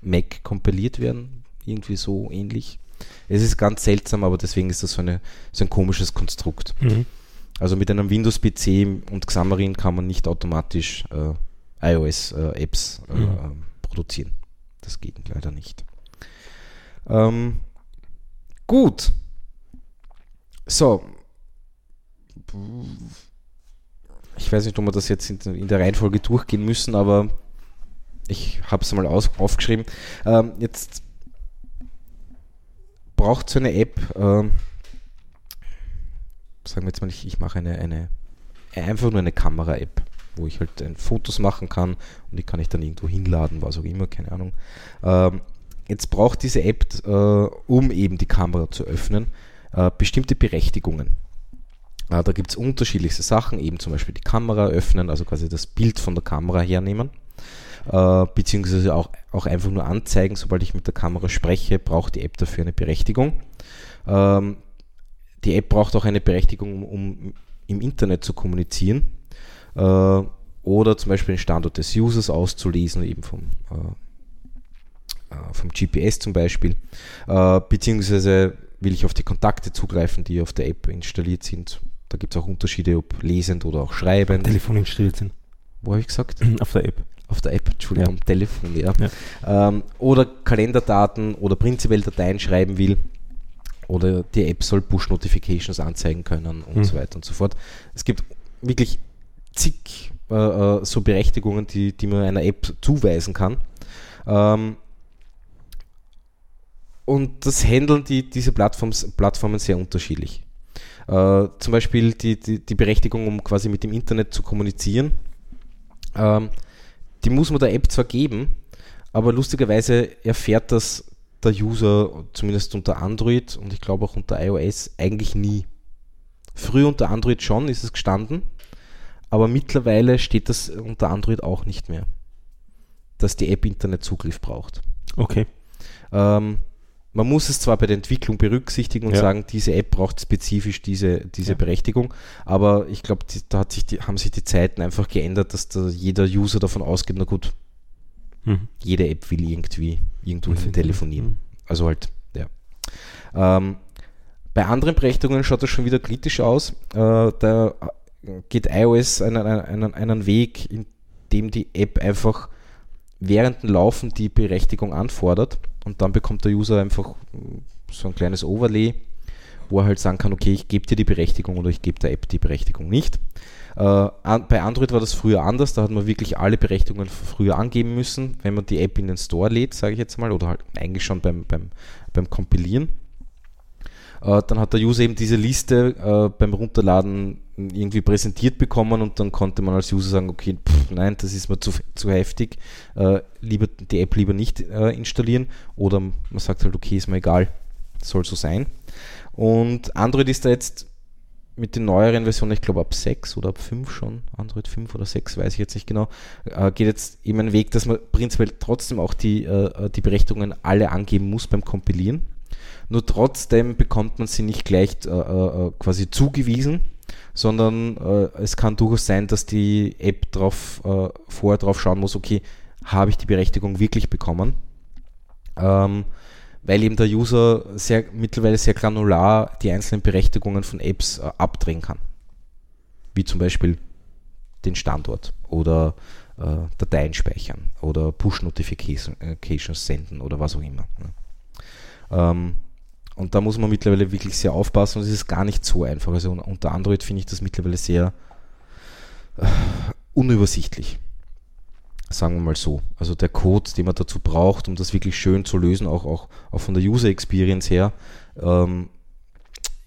Mac kompiliert werden. Irgendwie so ähnlich. Es ist ganz seltsam, aber deswegen ist das so, eine, so ein komisches Konstrukt. Mhm. Also mit einem Windows-PC und Xamarin kann man nicht automatisch äh, iOS-Apps äh, mhm. produzieren. Das geht leider nicht. Ähm, gut. So. Ich weiß nicht, ob wir das jetzt in, in der Reihenfolge durchgehen müssen, aber ich habe es mal aus, aufgeschrieben. Ähm, jetzt braucht so eine App, ähm, sagen wir jetzt mal, ich, ich mache eine, eine, einfach nur eine Kamera-App, wo ich halt Fotos machen kann und die kann ich dann irgendwo hinladen, was auch immer, keine Ahnung. Ähm, jetzt braucht diese App, äh, um eben die Kamera zu öffnen, äh, bestimmte Berechtigungen. Äh, da gibt es unterschiedlichste Sachen, eben zum Beispiel die Kamera öffnen, also quasi das Bild von der Kamera hernehmen, äh, beziehungsweise auch, auch einfach nur anzeigen, sobald ich mit der Kamera spreche, braucht die App dafür eine Berechtigung. Ähm, die App braucht auch eine Berechtigung, um, im Internet zu kommunizieren äh, oder zum Beispiel den Standort des Users auszulesen, eben vom, äh, äh vom GPS zum Beispiel, äh, beziehungsweise will ich auf die Kontakte zugreifen, die auf der App installiert sind. Da gibt es auch Unterschiede, ob lesend oder auch schreibend. Telefon installiert sind. Wo habe ich gesagt? Auf der App. Auf der App, Entschuldigung, ja. Telefon, ja. ja. Ähm, oder Kalenderdaten oder prinzipiell Dateien schreiben will. Oder die App soll Push-Notifications anzeigen können und mhm. so weiter und so fort. Es gibt wirklich zig äh, äh, so Berechtigungen, die, die man einer App zuweisen kann. Ähm, und das handeln die, diese Plattforms, Plattformen sehr unterschiedlich. Äh, zum Beispiel die, die, die, Berechtigung, um quasi mit dem Internet zu kommunizieren, ähm, die muss man der App zwar geben, aber lustigerweise erfährt das der User, zumindest unter Android und ich glaube auch unter iOS, eigentlich nie. Früher unter Android schon ist es gestanden, aber mittlerweile steht das unter Android auch nicht mehr, dass die App Internetzugriff braucht. Okay. Ähm, man muss es zwar bei der Entwicklung berücksichtigen und ja. sagen, diese App braucht spezifisch diese, diese ja. Berechtigung, aber ich glaube, da sich die, haben sich die Zeiten einfach geändert, dass da jeder User davon ausgeht, na gut, mhm. jede App will irgendwie irgendwo mhm. telefonieren. Mhm. Also halt, ja. Ähm, bei anderen Berechtigungen schaut das schon wieder kritisch aus. Äh, da geht iOS einen, einen, einen Weg, in dem die App einfach während dem Laufen die Berechtigung anfordert und dann bekommt der User einfach so ein kleines Overlay, wo er halt sagen kann, okay, ich gebe dir die Berechtigung oder ich gebe der App die Berechtigung nicht. Äh, bei Android war das früher anders, da hat man wirklich alle Berechtigungen früher angeben müssen, wenn man die App in den Store lädt, sage ich jetzt mal, oder halt eigentlich schon beim, beim, beim Kompilieren. Äh, dann hat der User eben diese Liste äh, beim Runterladen irgendwie präsentiert bekommen und dann konnte man als User sagen, okay, pff, nein, das ist mir zu, zu heftig, lieber die App lieber nicht installieren oder man sagt halt, okay, ist mir egal, soll so sein. Und Android ist da jetzt mit den neueren Versionen, ich glaube ab 6 oder ab 5 schon, Android 5 oder 6, weiß ich jetzt nicht genau, äh, geht jetzt eben ein Weg, dass man prinzipiell trotzdem auch die, äh, die Berechtigungen alle angeben muss beim Kompilieren. Nur trotzdem bekommt man sie nicht gleich äh, äh, quasi zugewiesen, sondern äh, es kann durchaus sein, dass die App drauf, äh, vorher drauf schauen muss, okay, habe ich die Berechtigung wirklich bekommen? Ähm, weil eben der User sehr, mittlerweile sehr granular die einzelnen Berechtigungen von Apps äh, abdrehen kann. Wie zum Beispiel den Standort oder äh, Dateien speichern oder Push-Notifications senden oder was auch immer. Ne? Ähm, und da muss man mittlerweile wirklich sehr aufpassen und es ist gar nicht so einfach. Also unter Android finde ich das mittlerweile sehr äh, unübersichtlich. Sagen wir mal so. Also der Code, den man dazu braucht, um das wirklich schön zu lösen, auch, auch, auch von der User Experience her, ähm,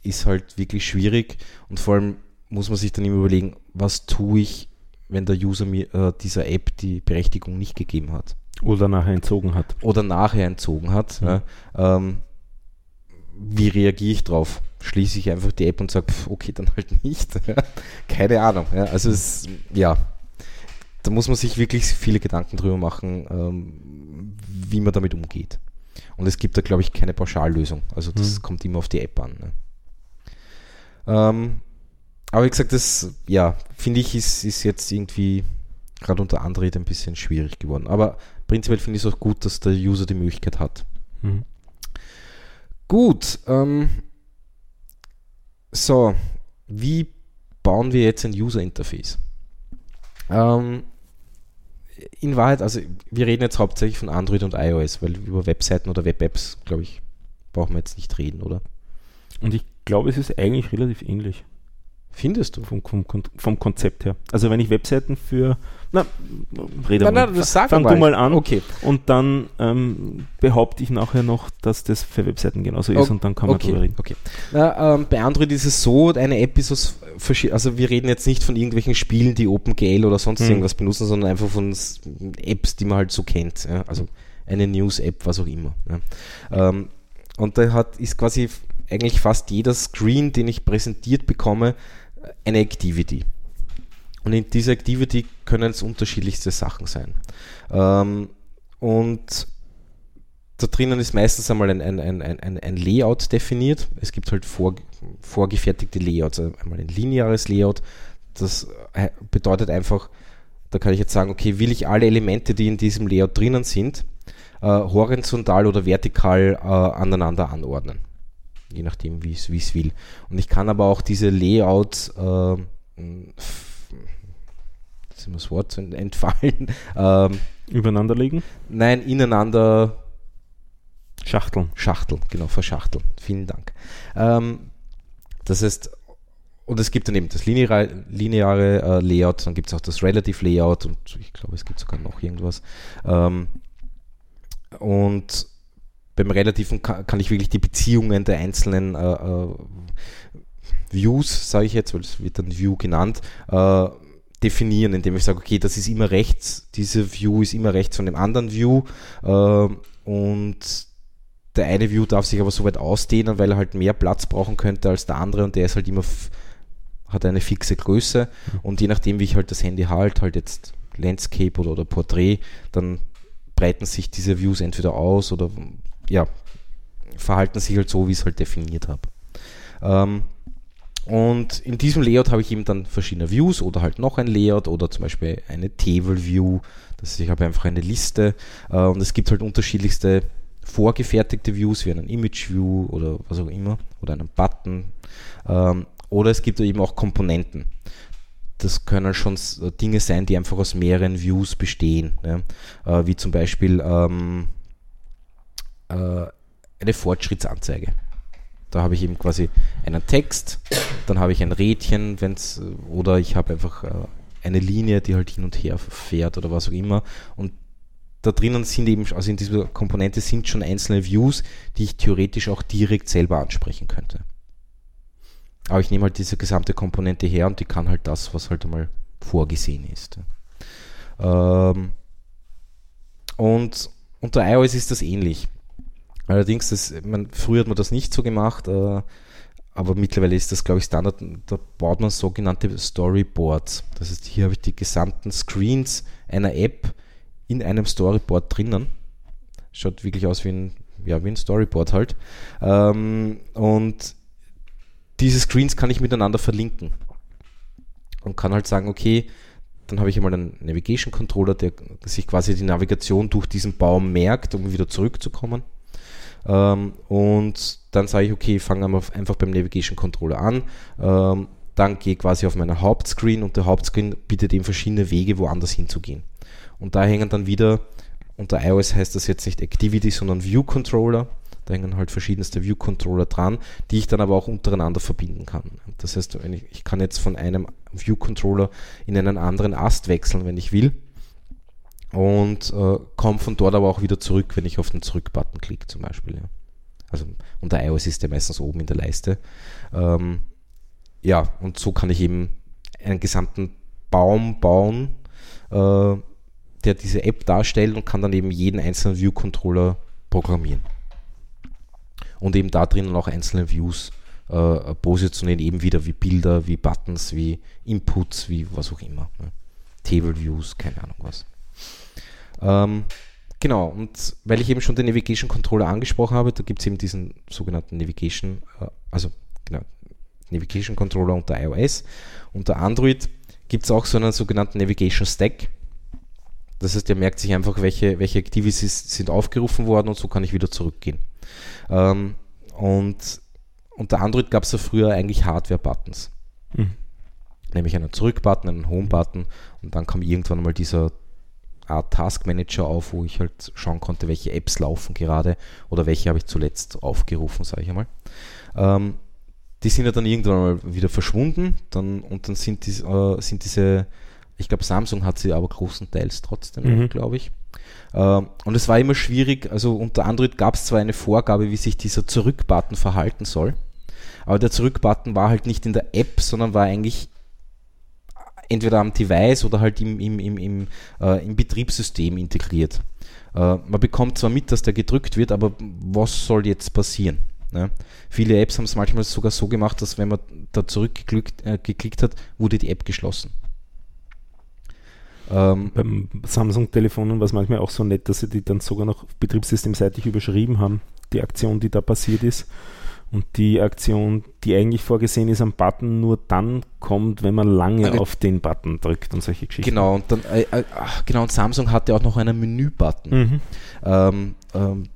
ist halt wirklich schwierig. Und vor allem muss man sich dann immer überlegen, was tue ich, wenn der User mir äh, dieser App die Berechtigung nicht gegeben hat. Oder nachher entzogen hat. Oder nachher entzogen hat. Mhm. Ja, ähm, wie reagiere ich drauf? Schließe ich einfach die App und sage, okay, dann halt nicht. Keine Ahnung. Ja, also es, ja, da muss man sich wirklich viele Gedanken drüber machen, ähm, wie man damit umgeht. Und es gibt da, glaube ich, keine Pauschallösung. Also das mhm. kommt immer auf die App an. Ne? Ähm, aber wie gesagt, das, ja, finde ich, ist, ist jetzt irgendwie gerade unter Android ein bisschen schwierig geworden. Aber prinzipiell finde ich es auch gut, dass der User die Möglichkeit hat. Mhm. Gut, ähm, so, wie bauen wir jetzt ein User-Interface? Ähm, in Wahrheit, also wir reden jetzt hauptsächlich von Android und iOS, weil über Webseiten oder Web-Apps, glaube ich, brauchen wir jetzt nicht reden, oder? Und ich glaube, es ist eigentlich relativ ähnlich. Findest du? Vom, vom, vom, Konzept her. Also wenn ich Webseiten für, na, rede nein, mal. Nein, das sag Fang mal. du mal an. Okay. Und dann ähm, behaupte ich nachher noch, dass das für Webseiten genauso ist okay. und dann kann man okay. drüber reden. Okay. Na, ähm, bei Android ist es so, eine App ist aus also wir reden jetzt nicht von irgendwelchen Spielen, die OpenGL oder sonst hm. irgendwas benutzen, sondern einfach von Apps, die man halt so kennt. Ja? Also eine News-App, was auch immer. Ja? Ähm, und da hat, ist quasi eigentlich fast jeder Screen, den ich präsentiert bekomme, eine Activity. Und in dieser Activity können es unterschiedlichste Sachen sein. Ähm, und da drinnen ist meistens einmal ein, ein, ein, ein, ein Layout definiert. Es gibt halt vor, vorgefertigte Layouts. Also einmal ein lineares Layout. Das äh, bedeutet einfach, da kann ich jetzt sagen, okay, will ich alle Elemente, die in diesem Layout drinnen sind, äh, horizontal oder vertikal äh, aneinander anordnen je nachdem, wie es will. Und ich kann aber auch diese Layouts, äh, ist immer das Wort zu entfallen, ähm, übereinander legen? Nein, ineinander Schachteln. Schachteln, genau, verschachteln. Vielen Dank. Ähm, das heißt, und es gibt dann eben das lineare, lineare äh, Layout, dann gibt es auch das Relative Layout und ich glaube, es gibt sogar noch irgendwas. Ähm, und beim Relativen kann, kann, ich wirklich die Beziehungen der einzelnen äh, äh, Views, sage ich jetzt, weil es wird dann View genannt, äh, definieren, indem ich sage, okay, das ist immer rechts, diese View ist immer rechts von dem anderen View äh, und der eine View darf sich aber so weit ausdehnen, weil er halt mehr Platz brauchen könnte als der andere und der ist halt immer hat eine fixe Größe und je nachdem, wie ich halt das Handy halte, halt jetzt Landscape oder, oder Porträt, dann breiten sich diese Views entweder aus oder ja, verhalten sich halt so, wie ich es halt definiert habe. Ähm, und in diesem Layout habe ich eben dann verschiedene Views oder halt noch ein Layout oder zum Beispiel eine Table View. Das ich habe einfach eine Liste äh, und es gibt halt unterschiedlichste vorgefertigte Views wie einen Image View oder was auch immer oder einen Button. Ähm, oder es gibt eben auch Komponenten. Das können schon Dinge sein, die einfach aus mehreren Views bestehen. Äh, wie zum Beispiel ähm, äh, eine Fortschrittsanzeige. Da habe ich eben quasi einen Text, dann habe ich ein Rädchen, wenn's, oder ich habe einfach äh, eine Linie, die halt hin und her fährt oder was auch immer. Und da drinnen sind eben, also in dieser Komponente sind schon einzelne Views, die ich theoretisch auch direkt selber ansprechen könnte. Aber ich nehme halt diese gesamte Komponente her und die kann halt das, was halt einmal vorgesehen ist. Ähm, und unter iOS ist das ähnlich. Allerdings, das, man, früher hat man das nicht so gemacht, äh, aber mittlerweile ist das, glaube ich, Standard. Da baut man sogenannte Storyboards. Das heißt, hier habe ich die gesamten Screens einer App in einem Storyboard drinnen. Schaut wirklich aus wie ein, ja, wie ein Storyboard halt. Ähm, und diese Screens kann ich miteinander verlinken. Und kann halt sagen, okay, dann habe ich einmal einen Navigation Controller, der sich quasi die Navigation durch diesen Baum merkt, um wieder zurückzukommen. Ähm, und dann sage ich, okay, fange einfach beim Navigation Controller an ähm, dann gehe ich quasi auf meinen Hauptscreen und der Hauptscreen bietet eben verschiedene Wege, woanders hinzugehen. Und da hängen dann wieder, unter iOS heißt das jetzt nicht Activity, sondern View Controller. Da hängen halt verschiedenste View Controller dran, die ich dann aber auch untereinander verbinden kann. Das heißt, ich, ich kann jetzt von einem View Controller in einen anderen Ast wechseln, wenn ich will. Und äh, komme von dort aber auch wieder zurück, wenn ich auf den Zurück-Button klicke, zum Beispiel. Ja. Also unter iOS ist der meistens oben in der Leiste. Ähm, ja, und so kann ich eben einen gesamten Baum bauen, äh, der diese App darstellt und kann dann eben jeden einzelnen View-Controller programmieren. Und eben da drinnen auch einzelne Views äh, positionieren, eben wieder wie Bilder, wie Buttons, wie Inputs, wie was auch immer. Ne? Table Views, keine Ahnung was. Ähm, genau, und weil ich eben schon den Navigation Controller angesprochen habe, da gibt es eben diesen sogenannten Navigation, äh, also genau, Navigation Controller unter iOS. Unter Android gibt es auch so einen sogenannten Navigation Stack. Das heißt, der merkt sich einfach, welche, welche Activities sind aufgerufen worden und so kann ich wieder zurückgehen. Ähm, und unter Android gab es ja früher eigentlich Hardware-Buttons. Mhm. Nämlich einen Zurück-Button, einen Home-Button und dann kam irgendwann mal dieser Art Task Manager auf, wo ich halt schauen konnte, welche Apps laufen gerade oder welche habe ich zuletzt aufgerufen, sage ich einmal. Ähm, die sind ja dann irgendwann mal wieder verschwunden dann, und dann sind, die, äh, sind diese, ich glaube Samsung hat sie aber großenteils trotzdem, mhm. glaube ich. Ähm, und es war immer schwierig, also unter Android gab es zwar eine Vorgabe, wie sich dieser Zurück-Button verhalten soll, aber der Zurück-Button war halt nicht in der App, sondern war eigentlich entweder am Device oder halt im, im, im, im, äh, im Betriebssystem integriert. Äh, man bekommt zwar mit, dass der gedrückt wird, aber was soll jetzt passieren? Ne? Viele Apps haben es manchmal sogar so gemacht, dass wenn man da zurückgeklickt äh, hat, wurde die App geschlossen. Ähm, Beim Samsung-Telefonen war es manchmal auch so nett, dass sie die dann sogar noch betriebssystemseitig überschrieben haben, die Aktion, die da passiert ist. Und die Aktion, die eigentlich vorgesehen ist am Button, nur dann kommt, wenn man lange Eine auf den Button drückt und solche Geschichten. Genau, und dann, äh, äh, genau, und Samsung hatte auch noch einen Menü-Button, mhm. ähm, ähm,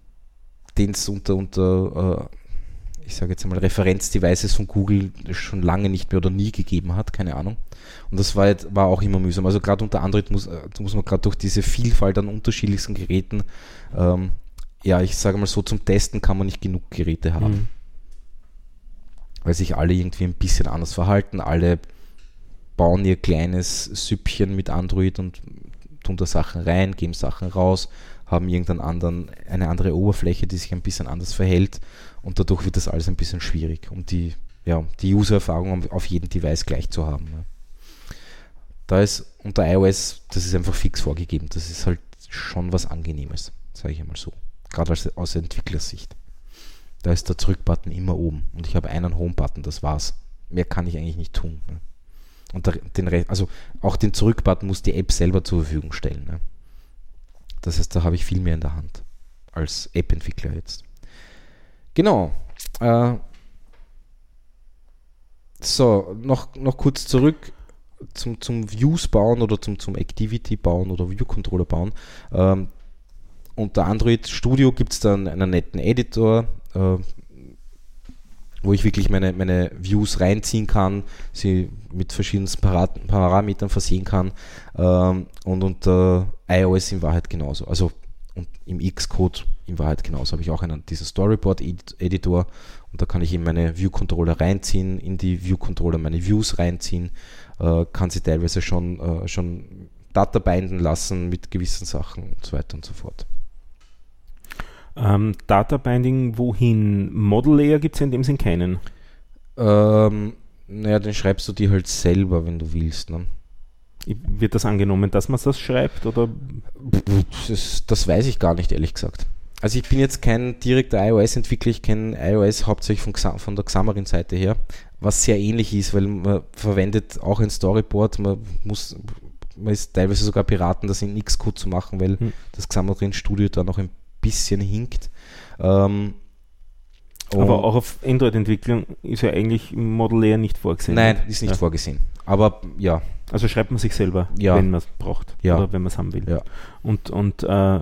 den es unter, unter äh, ich sage jetzt einmal, Referenzdevices von Google schon lange nicht mehr oder nie gegeben hat, keine Ahnung. Und das war, war auch immer mühsam. Also gerade unter Android muss, äh, muss man gerade durch diese Vielfalt an unterschiedlichsten Geräten, ähm, ja, ich sage mal so, zum Testen kann man nicht genug Geräte haben. Mhm weil sich alle irgendwie ein bisschen anders verhalten. Alle bauen ihr kleines Süppchen mit Android und tun da Sachen rein, geben Sachen raus, haben irgendeinen anderen, eine andere Oberfläche, die sich ein bisschen anders verhält und dadurch wird das alles ein bisschen schwierig, um die, ja, die User-Erfahrung auf jedem Device gleich zu haben. Ja. Da ist unter iOS, das ist einfach fix vorgegeben. Das ist halt schon was Angenehmes, sage ich einmal so. Gerade aus, aus Entwicklersicht da ist der Zurück-Button immer oben und ich habe einen Home-Button, das war's. Mehr kann ich eigentlich nicht tun. Ne? Und den Rest, also auch den Zurück-Button muss die App selber zur Verfügung stellen. Ne? Das heißt, da habe ich viel mehr in der Hand als App-Entwickler jetzt. Genau. Äh, so, noch, noch kurz zurück zum, zum Views bauen oder zum, zum Activity bauen oder View Controller bauen. Ähm, unter Android Studio gibt es dann einen netten Editor, äh, wo ich wirklich meine, meine Views reinziehen kann, sie mit verschiedensten Parat Parametern versehen kann ähm, und unter iOS in Wahrheit genauso. Also und im Xcode in Wahrheit genauso habe ich auch einen, diesen Storyboard-Editor und da kann ich eben meine View-Controller reinziehen, in die View-Controller meine Views reinziehen, äh, kann sie teilweise schon, äh, schon Data binden lassen mit gewissen Sachen und so weiter und so fort. Ähm, Data Binding, wohin? Model Layer gibt es ja in dem Sinn keinen. Ähm, naja, den schreibst du dir halt selber, wenn du willst. Ne? Wird das angenommen, dass man das schreibt? Oder? Das, das weiß ich gar nicht, ehrlich gesagt. Also ich bin jetzt kein direkter iOS-Entwickler, ich kenne iOS hauptsächlich von, von der Xamarin-Seite her, was sehr ähnlich ist, weil man verwendet auch ein Storyboard, man muss man ist teilweise sogar beraten, das in Xcode zu machen, weil hm. das Xamarin Studio da noch ein bisschen hinkt. Ähm, aber auch auf Android-Entwicklung ist ja eigentlich Model Layer nicht vorgesehen. Nein, ist nicht ja. vorgesehen. Aber ja. Also schreibt man sich selber, ja. wenn man es braucht ja. oder wenn man es haben will. Ja. Und, und äh,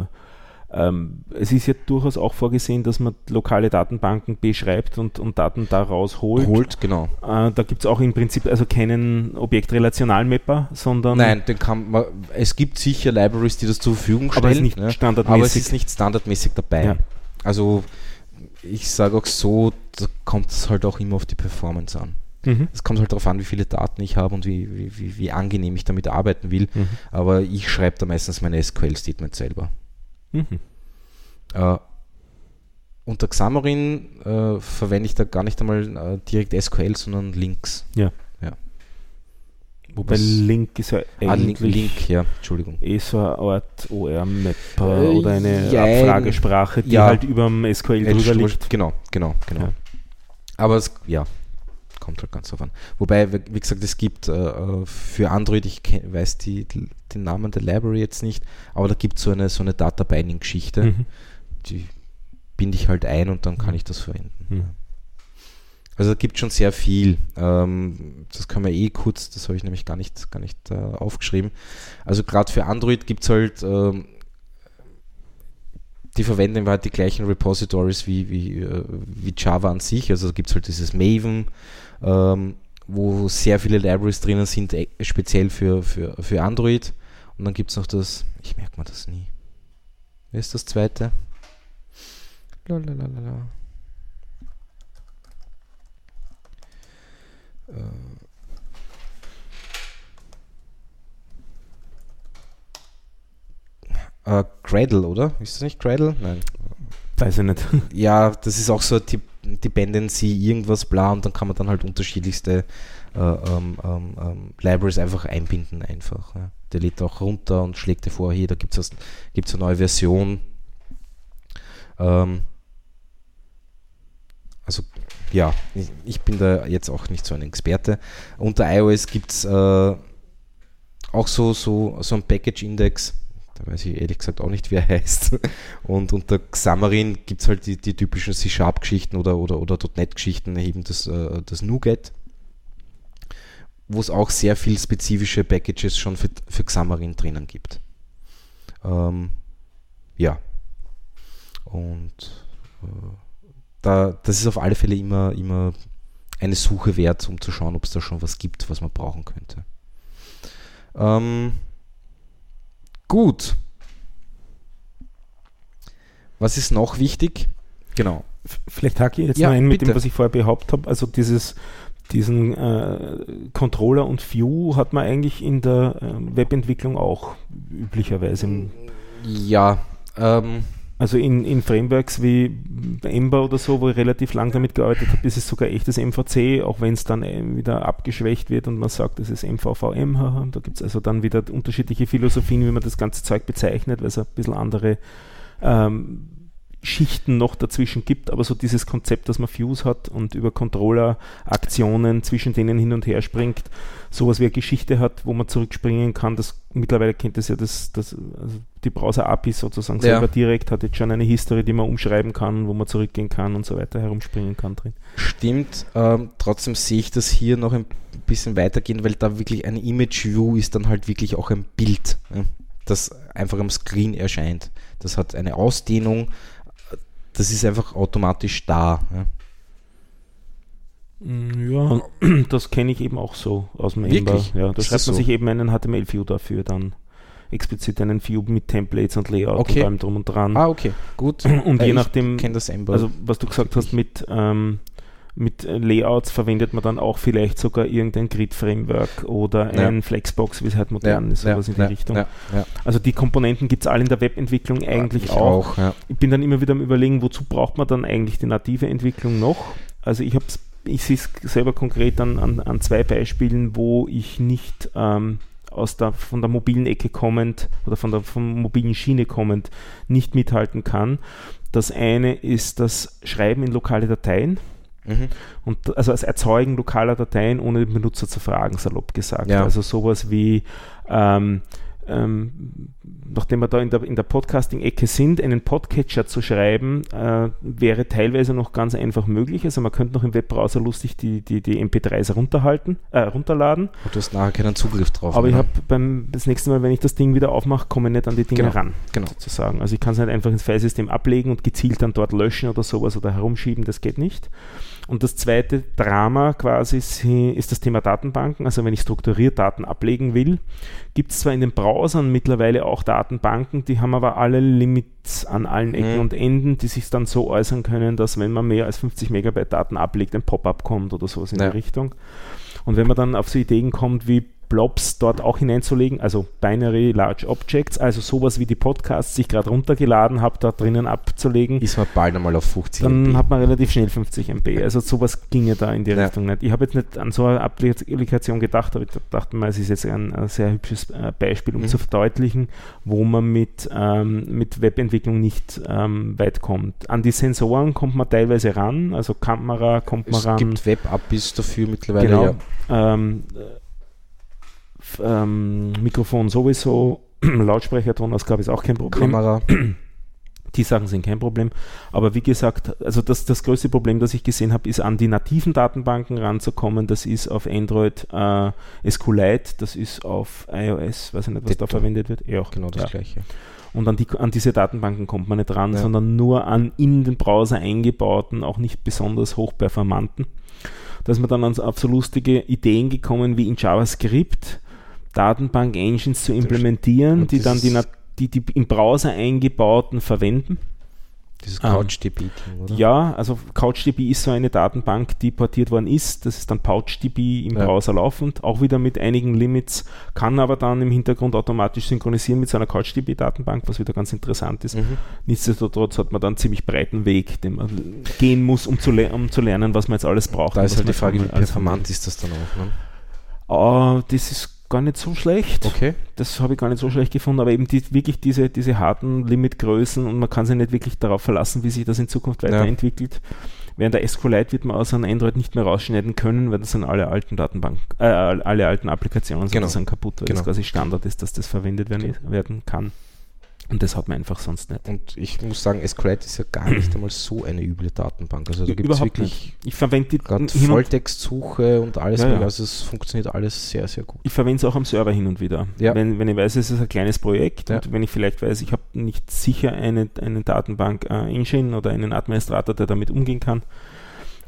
es ist ja durchaus auch vorgesehen, dass man lokale Datenbanken beschreibt und, und Daten daraus holt. Holt, genau. Äh, da gibt es auch im Prinzip also keinen Objektrelationalmapper, sondern. Nein, den kann man, es gibt sicher Libraries, die das zur Verfügung stellen. Aber es ist nicht, ne? standardmäßig. aber es ist nicht standardmäßig dabei. Ja. Also ich sage auch so, da kommt es halt auch immer auf die Performance an. Mhm. Es kommt halt darauf an, wie viele Daten ich habe und wie, wie, wie, wie, angenehm ich damit arbeiten will. Mhm. Aber ich schreibe da meistens meine SQL-Statement selber. Mhm. Äh, unter Xamarin äh, verwende ich da gar nicht einmal äh, direkt SQL, sondern Links. Ja. ja. Wobei Was? Link ist ja eigentlich ah, Link, ja, Entschuldigung. eh so eine Art OR-Mapper äh, oder eine ja, Abfragesprache, die ja. halt über dem SQL drüber liegt. Genau, genau, genau. Ja. Aber es, ja, kommt halt ganz drauf an. Wobei, wie gesagt, es gibt äh, für Android, ich weiß die, den Namen der Library jetzt nicht, aber da gibt es so eine, so eine Data Binding-Geschichte. Mhm. Die binde ich halt ein und dann kann ich das verwenden. Mhm. Also da gibt schon sehr viel. Ähm, das können wir eh kurz, das habe ich nämlich gar nicht, gar nicht äh, aufgeschrieben. Also gerade für Android gibt es halt, ähm, die verwenden halt die gleichen Repositories wie, wie, äh, wie Java an sich. Also da gibt es halt dieses Maven, ähm, wo sehr viele Libraries drinnen sind, äh, speziell für, für, für Android. Und dann gibt es noch das, ich merke mal das nie. Wer ist das zweite? Lalalala. Äh, Gradle, oder? Ist das nicht Gradle? Nein. Weiß ich nicht. Ja, das ist auch so ein Dependency, irgendwas bla und dann kann man dann halt unterschiedlichste äh, ähm, ähm, ähm, Libraries einfach einbinden einfach. Ja. Der lädt auch runter und schlägt dir vor, hier, da gibt es eine neue Version. Ähm, also ja, ich, ich, bin da jetzt auch nicht so ein Experte. Unter iOS gibt es äh, auch so, so, so ein Package-Index, da weiß ich ehrlich gesagt auch nicht, wie er heißt. Und unter Xamarin gibt es halt die, die typischen C-Sharp-Geschichten oder, oder, oder .NET-Geschichten, eben das, äh, das NuGet, wo es auch sehr viel spezifische Packages schon für, für Xamarin drinnen gibt. Ähm, ja. Und äh, da, das ist auf alle Fälle immer, immer eine Suche wert, um zu schauen, ob es da schon was gibt, was man brauchen könnte. Ähm, gut. Was ist noch wichtig? Genau. Vielleicht hake ich jetzt ja, mal ein mit bitte. dem, was ich vorher behauptet habe. Also dieses, diesen äh, Controller und View hat man eigentlich in der äh, Webentwicklung auch üblicherweise. Ja, ähm, also in, in Frameworks wie Ember oder so, wo ich relativ lang damit gearbeitet habe, ist es sogar echtes MVC, auch wenn es dann wieder abgeschwächt wird und man sagt, es ist MVVM. Da gibt es also dann wieder unterschiedliche Philosophien, wie man das ganze Zeug bezeichnet, weil es ein bisschen andere ähm, Schichten noch dazwischen gibt, aber so dieses Konzept, dass man Fuse hat und über Controller-Aktionen zwischen denen hin und her springt, sowas wie eine Geschichte hat, wo man zurückspringen kann, das mittlerweile kennt es ja das, das also die Browser-API sozusagen ja. selber direkt, hat jetzt schon eine History, die man umschreiben kann, wo man zurückgehen kann und so weiter herumspringen kann drin. Stimmt, ähm, trotzdem sehe ich das hier noch ein bisschen weitergehen, weil da wirklich ein Image-View ist dann halt wirklich auch ein Bild, ja, das einfach am Screen erscheint. Das hat eine Ausdehnung, das ist einfach automatisch da. Ja. Mm, ja, das kenne ich eben auch so aus dem Ember. Ja, da schreibt man so? sich eben einen HTML-View dafür dann explizit einen View mit Templates und Layout okay. und allem drum und dran. Ah, okay, gut. Und äh, je nachdem, also was du gesagt hast mit ähm, mit Layouts verwendet man dann auch vielleicht sogar irgendein Grid-Framework oder ja. ein Flexbox, wie es halt modern ja, ist, sowas ja, in die Richtung. Also die Komponenten gibt es alle in der Webentwicklung eigentlich auch. auch ich bin dann immer wieder am überlegen, wozu braucht man dann eigentlich die native Entwicklung noch? Also ich habe ich sehe es selber konkret an, an, an, zwei Beispielen, wo ich nicht ähm, aus der, von der mobilen Ecke kommend oder von der von mobilen Schiene kommend nicht mithalten kann. Das eine ist das Schreiben in lokale Dateien. Mhm. Und also das Erzeugen lokaler Dateien, ohne den Benutzer zu fragen, salopp gesagt. Ja. Also sowas wie ähm, ähm, nachdem wir da in der, in der Podcasting-Ecke sind, einen Podcatcher zu schreiben, äh, wäre teilweise noch ganz einfach möglich. Also man könnte noch im Webbrowser lustig die, die, die MP3s runterhalten, äh, runterladen. Und du hast nachher keinen Zugriff drauf. Aber ich habe beim das nächste Mal, wenn ich das Ding wieder aufmache, komme ich nicht an die Dinge genau. ran. Genau. Sozusagen. Also ich kann es nicht einfach ins Filesystem ablegen und gezielt dann dort löschen oder sowas oder herumschieben, das geht nicht. Und das zweite Drama quasi ist das Thema Datenbanken. Also wenn ich strukturiert Daten ablegen will, gibt es zwar in den Browsern mittlerweile auch Datenbanken, die haben aber alle Limits an allen Ecken mhm. und Enden, die sich dann so äußern können, dass wenn man mehr als 50 Megabyte Daten ablegt, ein Pop-up kommt oder sowas in ja. die Richtung. Und wenn man dann auf so Ideen kommt wie Blobs dort auch hineinzulegen, also Binary Large Objects, also sowas wie die Podcasts, die ich gerade runtergeladen habe, da drinnen abzulegen. Ist man bald einmal auf 50 Dann MB. hat man relativ schnell 50 MB. Also sowas ginge da in die ja. Richtung nicht. Ich habe jetzt nicht an so eine Applikation gedacht, aber ich dachte mal, es ist jetzt ein, ein sehr hübsches äh, Beispiel, um mhm. zu verdeutlichen, wo man mit, ähm, mit Webentwicklung nicht ähm, weit kommt. An die Sensoren kommt man teilweise ran, also Kamera kommt man es ran. Es gibt Web-APIs dafür mittlerweile. Genau. Ja. Ähm, ähm, Mikrofon sowieso, Lautsprecher, Tonausgabe ist auch kein Problem. Kamera. Die Sachen sind kein Problem. Aber wie gesagt, also das, das größte Problem, das ich gesehen habe, ist an die nativen Datenbanken ranzukommen. Das ist auf Android äh, SQLite, das ist auf iOS, weiß ich nicht, was Ditto. da verwendet wird. Ja, genau das ja. gleiche. Und an, die, an diese Datenbanken kommt man nicht ran, ja. sondern nur an in den Browser eingebauten, auch nicht besonders hochperformanten. Da ist man dann auf so lustige Ideen gekommen wie in JavaScript Datenbank-Engines zu implementieren, die dann die, die, die im Browser eingebauten verwenden. Dieses CouchDB, ähm? Ja, also CouchDB ist so eine Datenbank, die portiert worden ist. Das ist dann PouchDB im ja. Browser laufend, auch wieder mit einigen Limits, kann aber dann im Hintergrund automatisch synchronisieren mit seiner CouchDB-Datenbank, was wieder ganz interessant ist. Mhm. Nichtsdestotrotz hat man dann einen ziemlich breiten Weg, den man gehen muss, um zu, um zu lernen, was man jetzt alles braucht. Da ist halt die Frage, wie performant ist das dann auch? Ne? Uh, das ist gar nicht so schlecht. Okay. Das habe ich gar nicht so schlecht gefunden, aber eben die, wirklich diese, diese harten Limitgrößen und man kann sich nicht wirklich darauf verlassen, wie sich das in Zukunft weiterentwickelt. Ja. Während der SQLite wird man aus einem Android nicht mehr rausschneiden können, weil das sind alle alten Datenbanken, äh, alle alten Applikationen genau. kaputt, weil genau. das quasi Standard ist, dass das verwendet werden, genau. werden kann. Und das hat man einfach sonst nicht. Und ich muss sagen, SQLite ist ja gar nicht einmal so eine üble Datenbank. Also da gibt es wirklich nicht. Ich verwende die gerade Volltextsuche und alles. Ja, ja. Also es funktioniert alles sehr, sehr gut. Ich verwende es auch am Server hin und wieder. Ja. Wenn, wenn ich weiß, es ist ein kleines Projekt und wenn ich vielleicht weiß, ich habe nicht sicher eine, eine Datenbank-Engine äh, oder einen Administrator, der damit umgehen kann,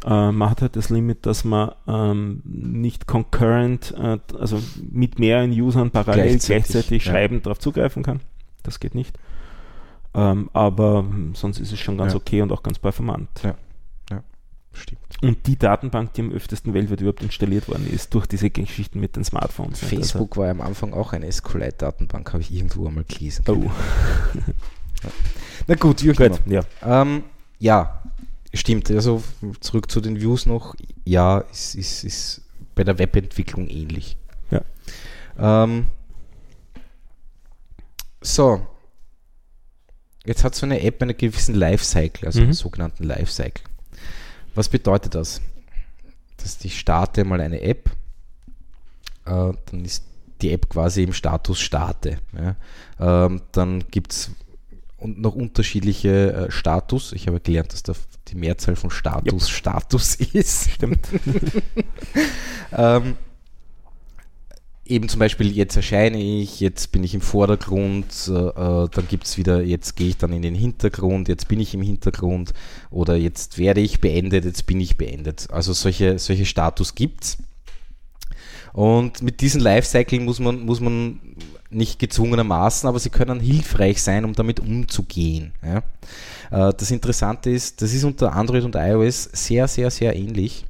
äh, man hat halt das Limit, dass man ähm, nicht concurrent, äh, also mit mehreren Usern parallel gleichzeitig, gleichzeitig schreiben, darauf zugreifen kann das geht nicht. Ähm, aber sonst ist es schon ganz ja. okay und auch ganz performant. Ja. ja, stimmt. Und die Datenbank, die am öftesten weltweit überhaupt installiert worden ist, durch diese Geschichten mit den Smartphones. Facebook also, war am Anfang auch eine SQLite-Datenbank, habe ich irgendwo einmal gelesen. Oh. Na gut, wie auch immer. Ja. Ähm, ja, stimmt. Also zurück zu den Views noch. Ja, es ist, ist, ist bei der Webentwicklung ähnlich. Ja. Ähm, so. Jetzt hat so eine App einen gewissen Lifecycle, also mhm. einen sogenannten Lifecycle. Was bedeutet das? Dass ich starte mal eine App, äh, dann ist die App quasi im Status starte. Ja. Ähm, dann gibt es noch unterschiedliche äh, Status. Ich habe gelernt, dass da die Mehrzahl von Status yep. Status ist. Stimmt. ähm, eben zum Beispiel, jetzt erscheine ich, jetzt bin ich im Vordergrund, äh, äh dann gibt es wieder, jetzt gehe ich dann in den Hintergrund, jetzt bin ich im Hintergrund oder jetzt werde ich beendet, jetzt bin ich beendet. Also solche, solche Status gibt es. Und mit diesen Lifecycle muss man, muss man nicht gezwungenermaßen, aber sie können hilfreich sein, um damit umzugehen. Ja. Äh, das Interessante ist, das ist unter Android und iOS sehr, sehr, sehr ähnlich.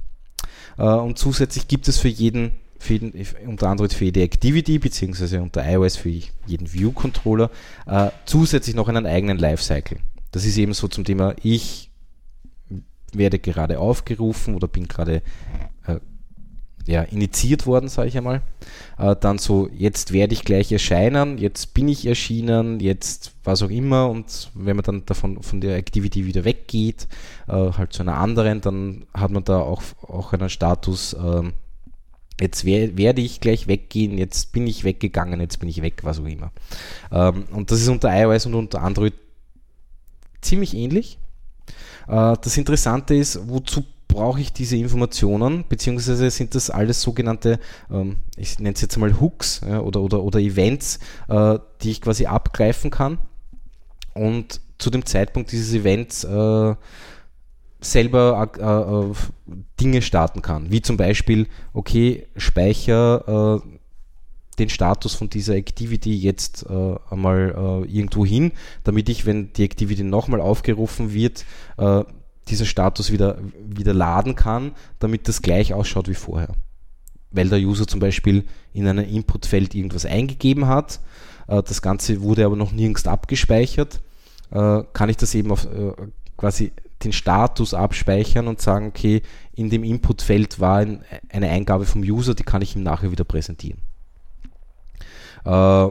Äh, und zusätzlich gibt es für jeden für unter Android für jede Activity, beziehungsweise unter iOS für jeden View-Controller, äh, zusätzlich noch einen eigenen Lifecycle. Das ist eben so zum Thema, ich werde gerade aufgerufen oder bin gerade äh, ja, initiiert worden, sage ich einmal. Äh, dann so, jetzt werde ich gleich erscheinen, jetzt bin ich erschienen, jetzt was auch immer. Und wenn man dann davon von der Activity wieder weggeht, äh, halt zu einer anderen, dann hat man da auch, auch einen Status, ähm, Jetzt wer, werde ich gleich weggehen, jetzt bin ich weggegangen, jetzt bin ich weg, was auch immer. Ähm, und das ist unter iOS und unter Android ziemlich ähnlich. Äh, das Interessante ist, wozu brauche ich diese Informationen, beziehungsweise sind das alles sogenannte, ähm, ich nenne es jetzt mal Hooks ja, oder, oder, oder Events, äh, die ich quasi abgreifen kann und zu dem Zeitpunkt dieses Events äh, selber äh, äh, Dinge starten kann, wie zum Beispiel, okay, speicher äh, den Status von dieser Activity jetzt äh, einmal äh, irgendwo hin, damit ich, wenn die Activity nochmal aufgerufen wird, äh, dieser Status wieder, wieder laden kann, damit das gleich ausschaut wie vorher. Weil der User zum Beispiel in einem Inputfeld irgendwas eingegeben hat, das Ganze wurde aber noch nirgends abgespeichert, kann ich das eben auf quasi den Status abspeichern und sagen, okay, in dem Inputfeld war ein, eine Eingabe vom User, die kann ich ihm nachher wieder präsentieren. Äh,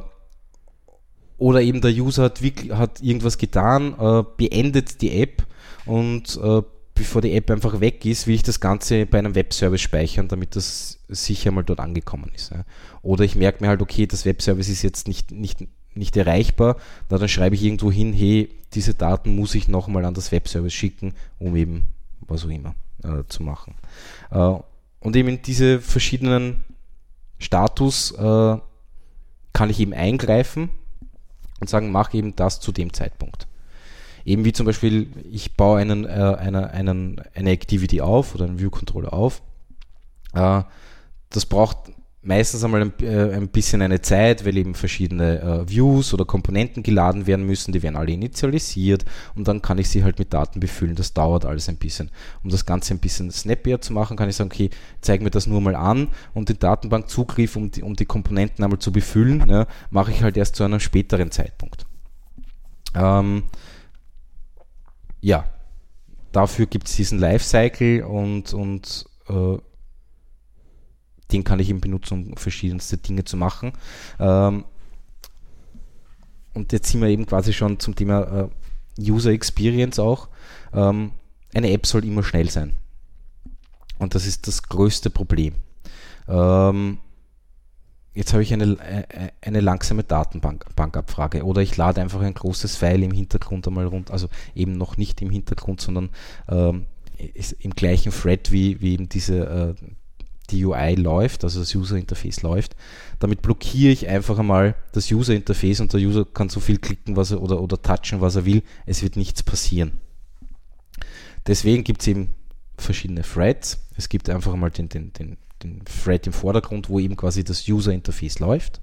oder eben der User hat, hat irgendwas getan, äh, beendet die App und äh, bevor die App einfach weg ist, will ich das Ganze bei einem Webservice speichern, damit das sicher mal dort angekommen ist. Oder ich merke mir halt, okay, das Webservice ist jetzt nicht, nicht, nicht erreichbar, na, dann schreibe ich irgendwo hin, hey, diese Daten muss ich nochmal an das Webservice schicken, um eben was auch immer äh, zu machen. Äh, und eben diese verschiedenen Status äh, kann ich eben eingreifen und sagen, mach eben das zu dem Zeitpunkt. Eben wie zum Beispiel, ich baue einen, äh, eine, einen, eine Activity auf oder einen View Controller auf. Äh, das braucht meistens einmal ein, äh, ein, bisschen eine Zeit, weil eben verschiedene äh, Views oder Komponenten geladen werden müssen, die werden alle initialisiert und dann kann ich sie halt mit Daten befüllen. Das dauert alles ein bisschen. Um das Ganze ein bisschen snappier zu machen, kann ich sagen, okay, zeig mir das nur mal an und den Datenbankzugriff, um die, um die Komponenten einmal zu befüllen, ja, mache ich halt erst zu einem späteren Zeitpunkt. Ähm, ja, dafür gibt es diesen Lifecycle und, und äh, den kann ich eben benutzen, um verschiedenste Dinge zu machen. Ähm, und jetzt sind wir eben quasi schon zum Thema äh, User Experience auch. Ähm, eine App soll immer schnell sein. Und das ist das größte Problem. Ähm, jetzt habe ich eine, äh, eine langsame Datenbankabfrage oder ich lade einfach ein großes File im Hintergrund einmal runter, also eben noch nicht im Hintergrund, sondern ähm, im gleichen Thread wie, wie eben diese, äh, die UI läuft, also das User Interface läuft. Damit blockiere ich einfach einmal das User Interface und der User kann so viel klicken was er, oder, oder touchen, was er will. Es wird nichts passieren. Deswegen gibt es eben verschiedene Threads. Es gibt einfach einmal den, den, den, den Thread im Vordergrund, wo eben quasi das User Interface läuft.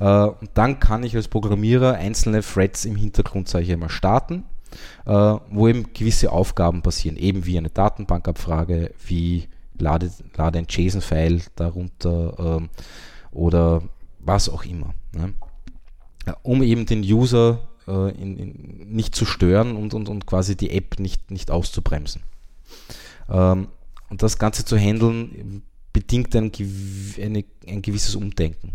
Äh, und dann kann ich als Programmierer einzelne Threads im Hintergrund, sage ich einmal, starten, äh, wo eben gewisse Aufgaben passieren, eben wie eine Datenbankabfrage, wie lade, lade ein JSON-File darunter ähm, oder was auch immer. Ne? Um eben den User äh, in, in nicht zu stören und, und, und quasi die App nicht, nicht auszubremsen. Ähm, und das Ganze zu handeln bedingt ein, eine, ein gewisses Umdenken.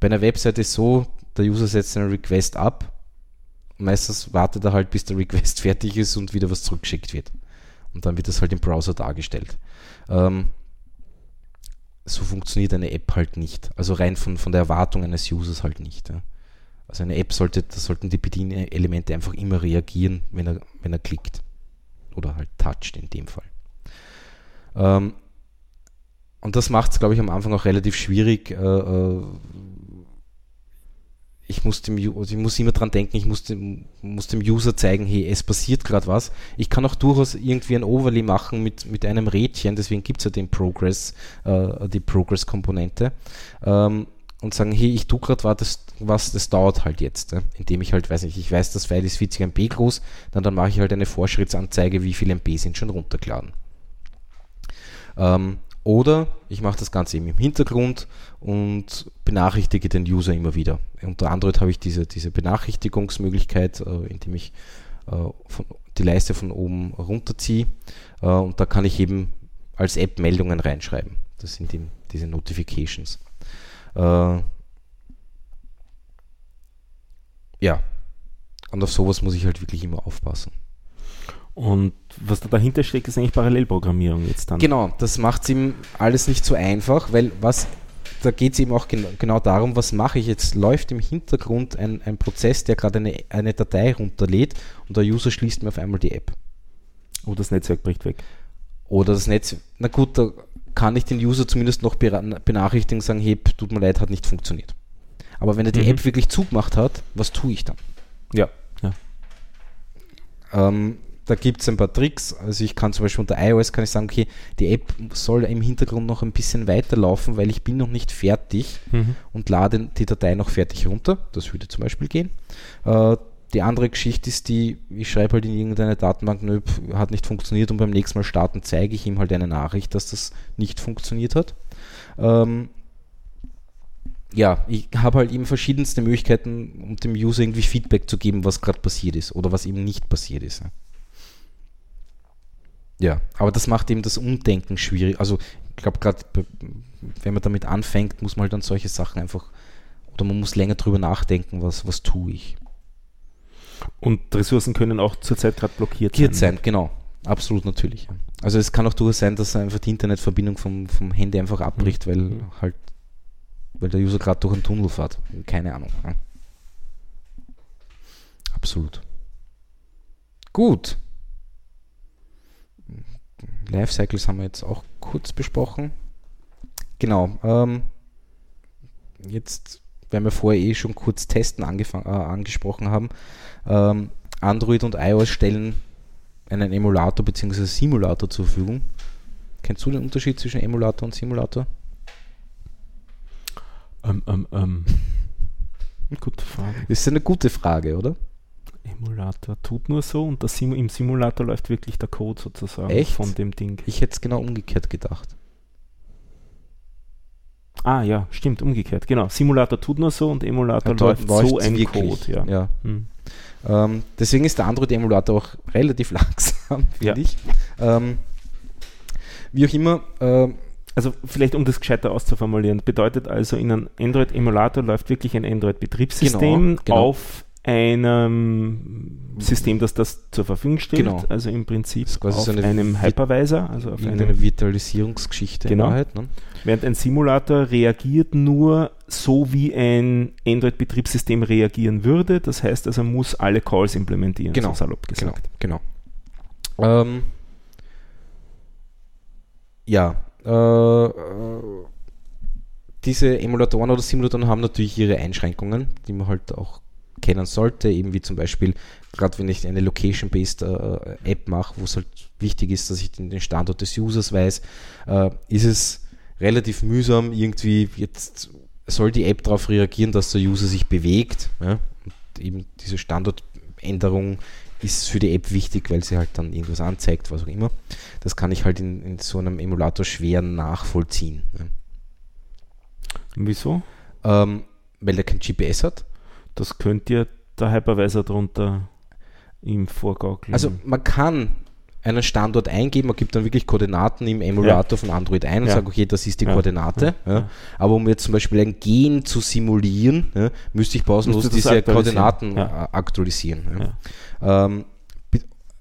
Bei einer Webseite ist so, der User setzt einen Request ab. Meistens wartet er halt, bis der Request fertig ist und wieder was zurückgeschickt wird. Und dann wird das halt im Browser dargestellt. Ähm, so funktioniert eine App halt nicht. Also rein von, von der Erwartung eines Users halt nicht. Ja. Also eine App sollte, da sollten die Bedienelemente einfach immer reagieren, wenn er, wenn er klickt. Oder halt toucht in dem Fall. Ähm, und das macht es, glaube ich, am Anfang auch relativ schwierig, äh, äh ich muss dem also ich muss immer dran denken, ich muss dem, muss dem User zeigen, hey, es passiert gerade was. Ich kann auch durchaus irgendwie ein Overlay machen mit, mit einem Rädchen, deswegen gibt es ja den Progress, äh, die Progress-Komponente. Ähm, und sagen, hey, ich tue gerade was, was, das dauert halt jetzt. Äh, indem ich halt, weiß nicht, ich weiß, das File ist 40 MB groß, dann, dann mache ich halt eine Vorschrittsanzeige, wie viele MB sind schon runtergeladen. Ähm, oder ich mache das Ganze eben im Hintergrund und benachrichtige den User immer wieder. Unter Android habe ich diese, diese Benachrichtigungsmöglichkeit, äh, indem ich äh, von, die Leiste von oben runterziehe äh, und da kann ich eben als App Meldungen reinschreiben. Das sind eben diese Notifications. Äh, ja, und auf sowas muss ich halt wirklich immer aufpassen. Und was da dahinter steckt, ist eigentlich Parallelprogrammierung jetzt dann. Genau, das macht es ihm alles nicht so einfach, weil was da geht es eben auch gen genau darum, was mache ich jetzt? Läuft im Hintergrund ein, ein Prozess, der gerade eine, eine Datei runterlädt und der User schließt mir auf einmal die App. Oder das Netzwerk bricht weg. Oder das Netz, na gut, da kann ich den User zumindest noch benachrichtigen, sagen, hey, tut mir leid, hat nicht funktioniert. Aber wenn er die mhm. App wirklich zugemacht hat, was tue ich dann? Ja. ja. Ähm, da gibt es ein paar Tricks. Also ich kann zum Beispiel unter iOS kann ich sagen, okay, die App soll im Hintergrund noch ein bisschen weiterlaufen, weil ich bin noch nicht fertig mhm. und lade die Datei noch fertig runter. Das würde zum Beispiel gehen. Äh, die andere Geschichte ist die, ich schreibe halt in irgendeine Datenbank, nö, hat nicht funktioniert und beim nächsten Mal starten zeige ich ihm halt eine Nachricht, dass das nicht funktioniert hat. Ähm, ja, ich habe halt eben verschiedenste Möglichkeiten, um dem User irgendwie Feedback zu geben, was gerade passiert ist oder was eben nicht passiert ist. Ja, aber das macht eben das Umdenken schwierig. Also ich glaube gerade, wenn man damit anfängt, muss man halt dann solche Sachen einfach, oder man muss länger drüber nachdenken, was, was tue ich. Und Ressourcen können auch zurzeit gerade blockiert, blockiert sein. sein. Genau, absolut natürlich. Also es kann auch durchaus sein, dass einfach die Internetverbindung vom, vom Handy einfach abbricht, mhm. weil halt, weil der User gerade durch einen Tunnel fährt. Keine Ahnung. Absolut. Gut. Lifecycles haben wir jetzt auch kurz besprochen. Genau. Ähm, jetzt, wenn wir vorher eh schon kurz Testen äh, angesprochen haben, ähm, Android und iOS stellen einen Emulator bzw. Simulator zur Verfügung. Kennst du den Unterschied zwischen Emulator und Simulator? Ähm, ähm, ähm. Gute Frage. Ist eine gute Frage, oder? Emulator tut nur so und Sim im Simulator läuft wirklich der Code sozusagen Echt? von dem Ding. Ich hätte es genau umgekehrt gedacht. Ah ja, stimmt, umgekehrt. Genau. Simulator tut nur so und Emulator ja, läuft so ein. Code. Ja. ja. Hm. Ähm, deswegen ist der Android-Emulator auch relativ langsam, finde ja. ich. Ähm, wie auch immer. Äh, also vielleicht um das gescheiter auszuformulieren, bedeutet also, in einem Android-Emulator läuft wirklich ein Android-Betriebssystem genau, genau. auf einem System, das das zur Verfügung stellt, genau. also im Prinzip auf so eine einem Hypervisor, also auf eine Virtualisierungsgeschichte. Genau. Wahrheit, ne? Während ein Simulator reagiert nur so, wie ein Android-Betriebssystem reagieren würde. Das heißt, also muss alle Calls implementieren, genau. so salopp gesagt. Genau. genau. Ähm, ja. Äh, diese Emulatoren oder Simulatoren haben natürlich ihre Einschränkungen, die man halt auch kennen sollte, eben wie zum Beispiel, gerade wenn ich eine Location-Based äh, App mache, wo es halt wichtig ist, dass ich den, den Standort des Users weiß, äh, ist es relativ mühsam, irgendwie jetzt soll die App darauf reagieren, dass der User sich bewegt. Ja? Und eben diese Standortänderung ist für die App wichtig, weil sie halt dann irgendwas anzeigt, was auch immer. Das kann ich halt in, in so einem Emulator schwer nachvollziehen. Ja? Wieso? Ähm, weil er kein GPS hat. Das könnte ja der Hypervisor drunter im Vorgaukeln. Also man kann einen Standort eingeben, man gibt dann wirklich Koordinaten im Emulator ja. von Android ein und ja. sagt, okay, das ist die ja. Koordinate. Aber um jetzt zum Beispiel ein Gen zu simulieren, müsste ich pausenlos diese Koordinaten aktualisieren. Ähm,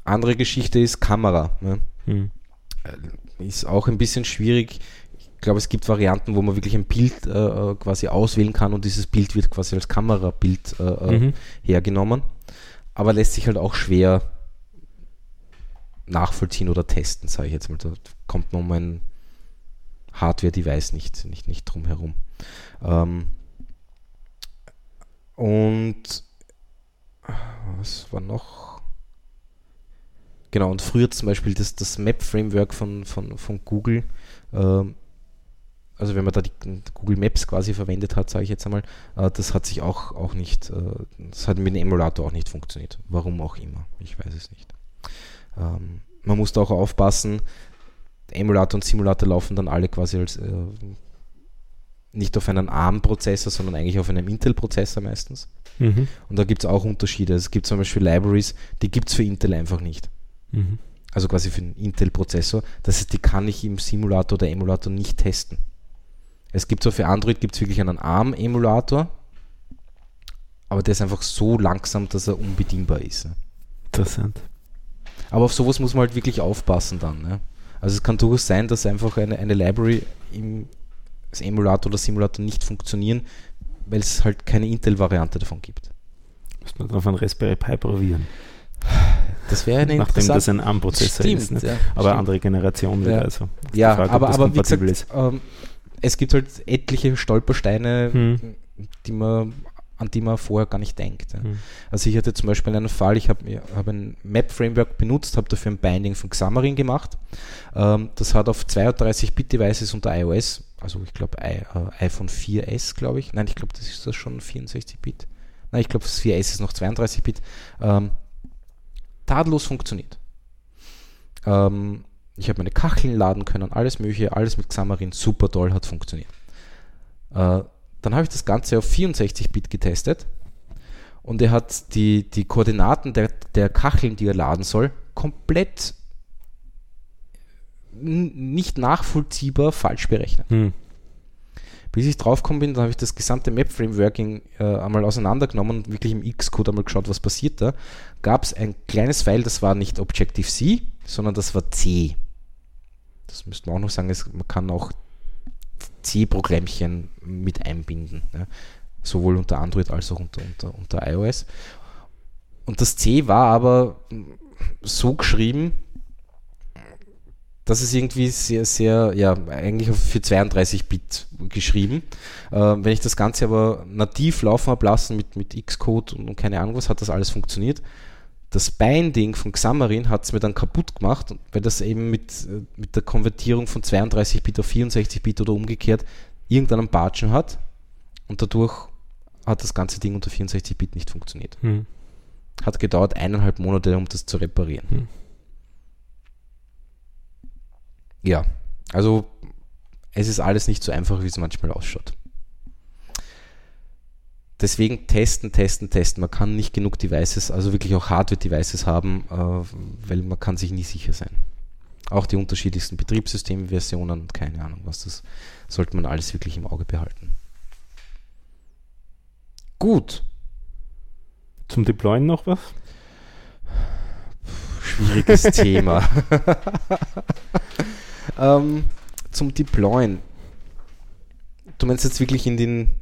andere Geschichte ist Kamera. Hm. Ist auch ein bisschen schwierig glaube, es gibt Varianten, wo man wirklich ein Bild äh, äh, quasi auswählen kann und dieses Bild wird quasi als Kamerabild äh, äh, mhm. hergenommen. Aber lässt sich halt auch schwer nachvollziehen oder testen, sage ich jetzt mal. Da kommt man um ein Hardware-Device nicht, nicht, nicht drum herum. Ähm, und was war noch? Genau, und früher zum Beispiel das, das Map-Framework von, von, von Google, ähm, also wenn man da die Google Maps quasi verwendet hat, sage ich jetzt einmal, äh, das hat sich auch, auch nicht, äh, das hat mit dem Emulator auch nicht funktioniert. Warum auch immer, ich weiß es nicht. Ähm, man muss da auch aufpassen, Emulator und Simulator laufen dann alle quasi als äh, nicht auf einem ARM-Prozessor, sondern eigentlich auf einem Intel-Prozessor meistens. Mhm. Und da gibt es auch Unterschiede. Es gibt zum Beispiel Libraries, die gibt es für Intel einfach nicht. Mhm. Also quasi für einen Intel-Prozessor. Das heißt, die kann ich im Simulator oder Emulator nicht testen. Es gibt so für Android gibt es wirklich einen ARM-Emulator, aber der ist einfach so langsam, dass er unbedienbar ist. Interessant. Aber auf sowas muss man halt wirklich aufpassen dann. Ne? Also es kann durchaus sein, dass einfach eine, eine Library im Emulator oder Simulator nicht funktionieren, weil es halt keine Intel-Variante davon gibt. Muss man auf einen Raspberry Pi probieren. Das wäre eine Nachdem das ein ARM-Prozessor ist. Ne? Ja, aber stimmt. andere Generation wieder. Ja, also ja Frage, aber, aber wie gesagt, ähm, es gibt halt etliche Stolpersteine, hm. die man an die man vorher gar nicht denkt. Ja. Mhm. Also ich hatte zum Beispiel einen Fall, ich habe hab ein Map-Framework benutzt, habe dafür ein Binding von Xamarin gemacht. Ähm, das hat auf 32-Bit-Devices unter iOS, also ich glaube äh, iPhone 4S, glaube ich. Nein, ich glaube, das ist das schon 64-Bit. Nein, ich glaube, das 4S ist noch 32-Bit. Ähm, tadellos funktioniert. Ähm, ich habe meine Kacheln laden können, alles mögliche, alles mit Xamarin, super toll, hat funktioniert. Äh, dann habe ich das Ganze auf 64-Bit getestet und er hat die, die Koordinaten der, der Kacheln, die er laden soll, komplett nicht nachvollziehbar falsch berechnet. Hm. Bis ich draufgekommen bin, dann habe ich das gesamte Map-Frameworking äh, einmal auseinandergenommen und wirklich im Xcode einmal geschaut, was passiert da. Gab es ein kleines File, das war nicht Objective-C, sondern das war C. Das müsste man auch noch sagen, es, man kann auch C-Programmchen mit einbinden. Ja. Sowohl unter Android als auch unter, unter, unter iOS. Und das C war aber so geschrieben, dass es irgendwie sehr, sehr, ja, eigentlich für 32-Bit geschrieben. Äh, wenn ich das Ganze aber nativ laufen habe lassen mit, mit Xcode und, und keine Ahnung was, hat das alles funktioniert das Binding von Xamarin hat es mir dann kaputt gemacht, weil das eben mit, äh, mit der Konvertierung von 32-Bit auf 64-Bit oder umgekehrt irgendeinen Batschen hat und dadurch hat das ganze Ding unter 64-Bit nicht funktioniert. Hm. Hat gedauert eineinhalb Monate, um das zu reparieren. Hm. Ja, also es ist alles nicht so einfach, wie es manchmal ausschaut deswegen testen, testen, testen. Man kann nicht genug Devices, also wirklich auch Hardware-Devices haben, äh, weil man kann sich nie sicher sein. Auch die unterschiedlichsten Betriebssystemversionen und keine Ahnung was, das sollte man alles wirklich im Auge behalten. Gut. Zum Deployen noch was? Schwieriges Thema. ähm, zum Deployen. Du meinst jetzt wirklich in den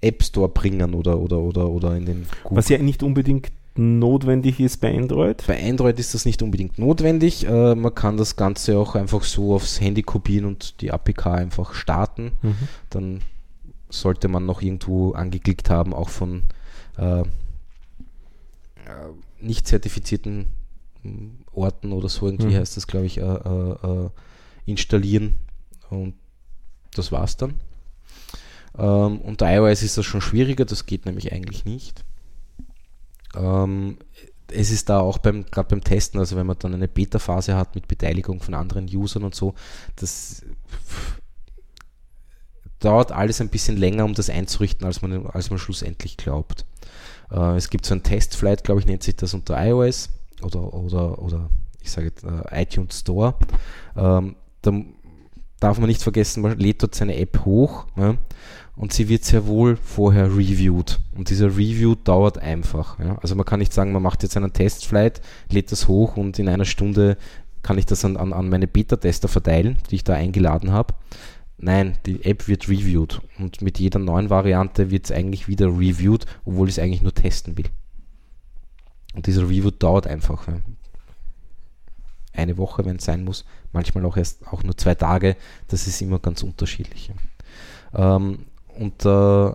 App Store bringen oder, oder, oder, oder in den Google. Was ja nicht unbedingt notwendig ist bei Android? Bei Android ist das nicht unbedingt notwendig. Äh, man kann das Ganze auch einfach so aufs Handy kopieren und die APK einfach starten. Mhm. Dann sollte man noch irgendwo angeklickt haben, auch von äh, nicht zertifizierten hm, Orten oder so, irgendwie mhm. heißt das, glaube ich, äh, äh, äh, installieren. Und das war's dann. Ähm, unter iOS ist das schon schwieriger, das geht nämlich eigentlich nicht. Ähm, es ist da auch beim, gerade beim Testen, also wenn man dann eine Beta-Phase hat mit Beteiligung von anderen Usern und so, das dauert alles ein bisschen länger, um das einzurichten, als man, als man schlussendlich glaubt. Äh, es gibt so ein Testflight, glaube ich, nennt sich das unter iOS oder, oder, oder ich sage äh, iTunes Store. Ähm, da darf man nicht vergessen, man lädt dort seine App hoch. Ja, und sie wird sehr wohl vorher reviewed. Und dieser Review dauert einfach. Ja? Also man kann nicht sagen, man macht jetzt einen Testflight, lädt das hoch und in einer Stunde kann ich das an, an, an meine Beta-Tester verteilen, die ich da eingeladen habe. Nein, die App wird reviewed und mit jeder neuen Variante wird es eigentlich wieder reviewed, obwohl ich es eigentlich nur testen will. Und dieser Review dauert einfach. Eine Woche, wenn es sein muss, manchmal auch erst auch nur zwei Tage, das ist immer ganz unterschiedlich. Ähm, und äh,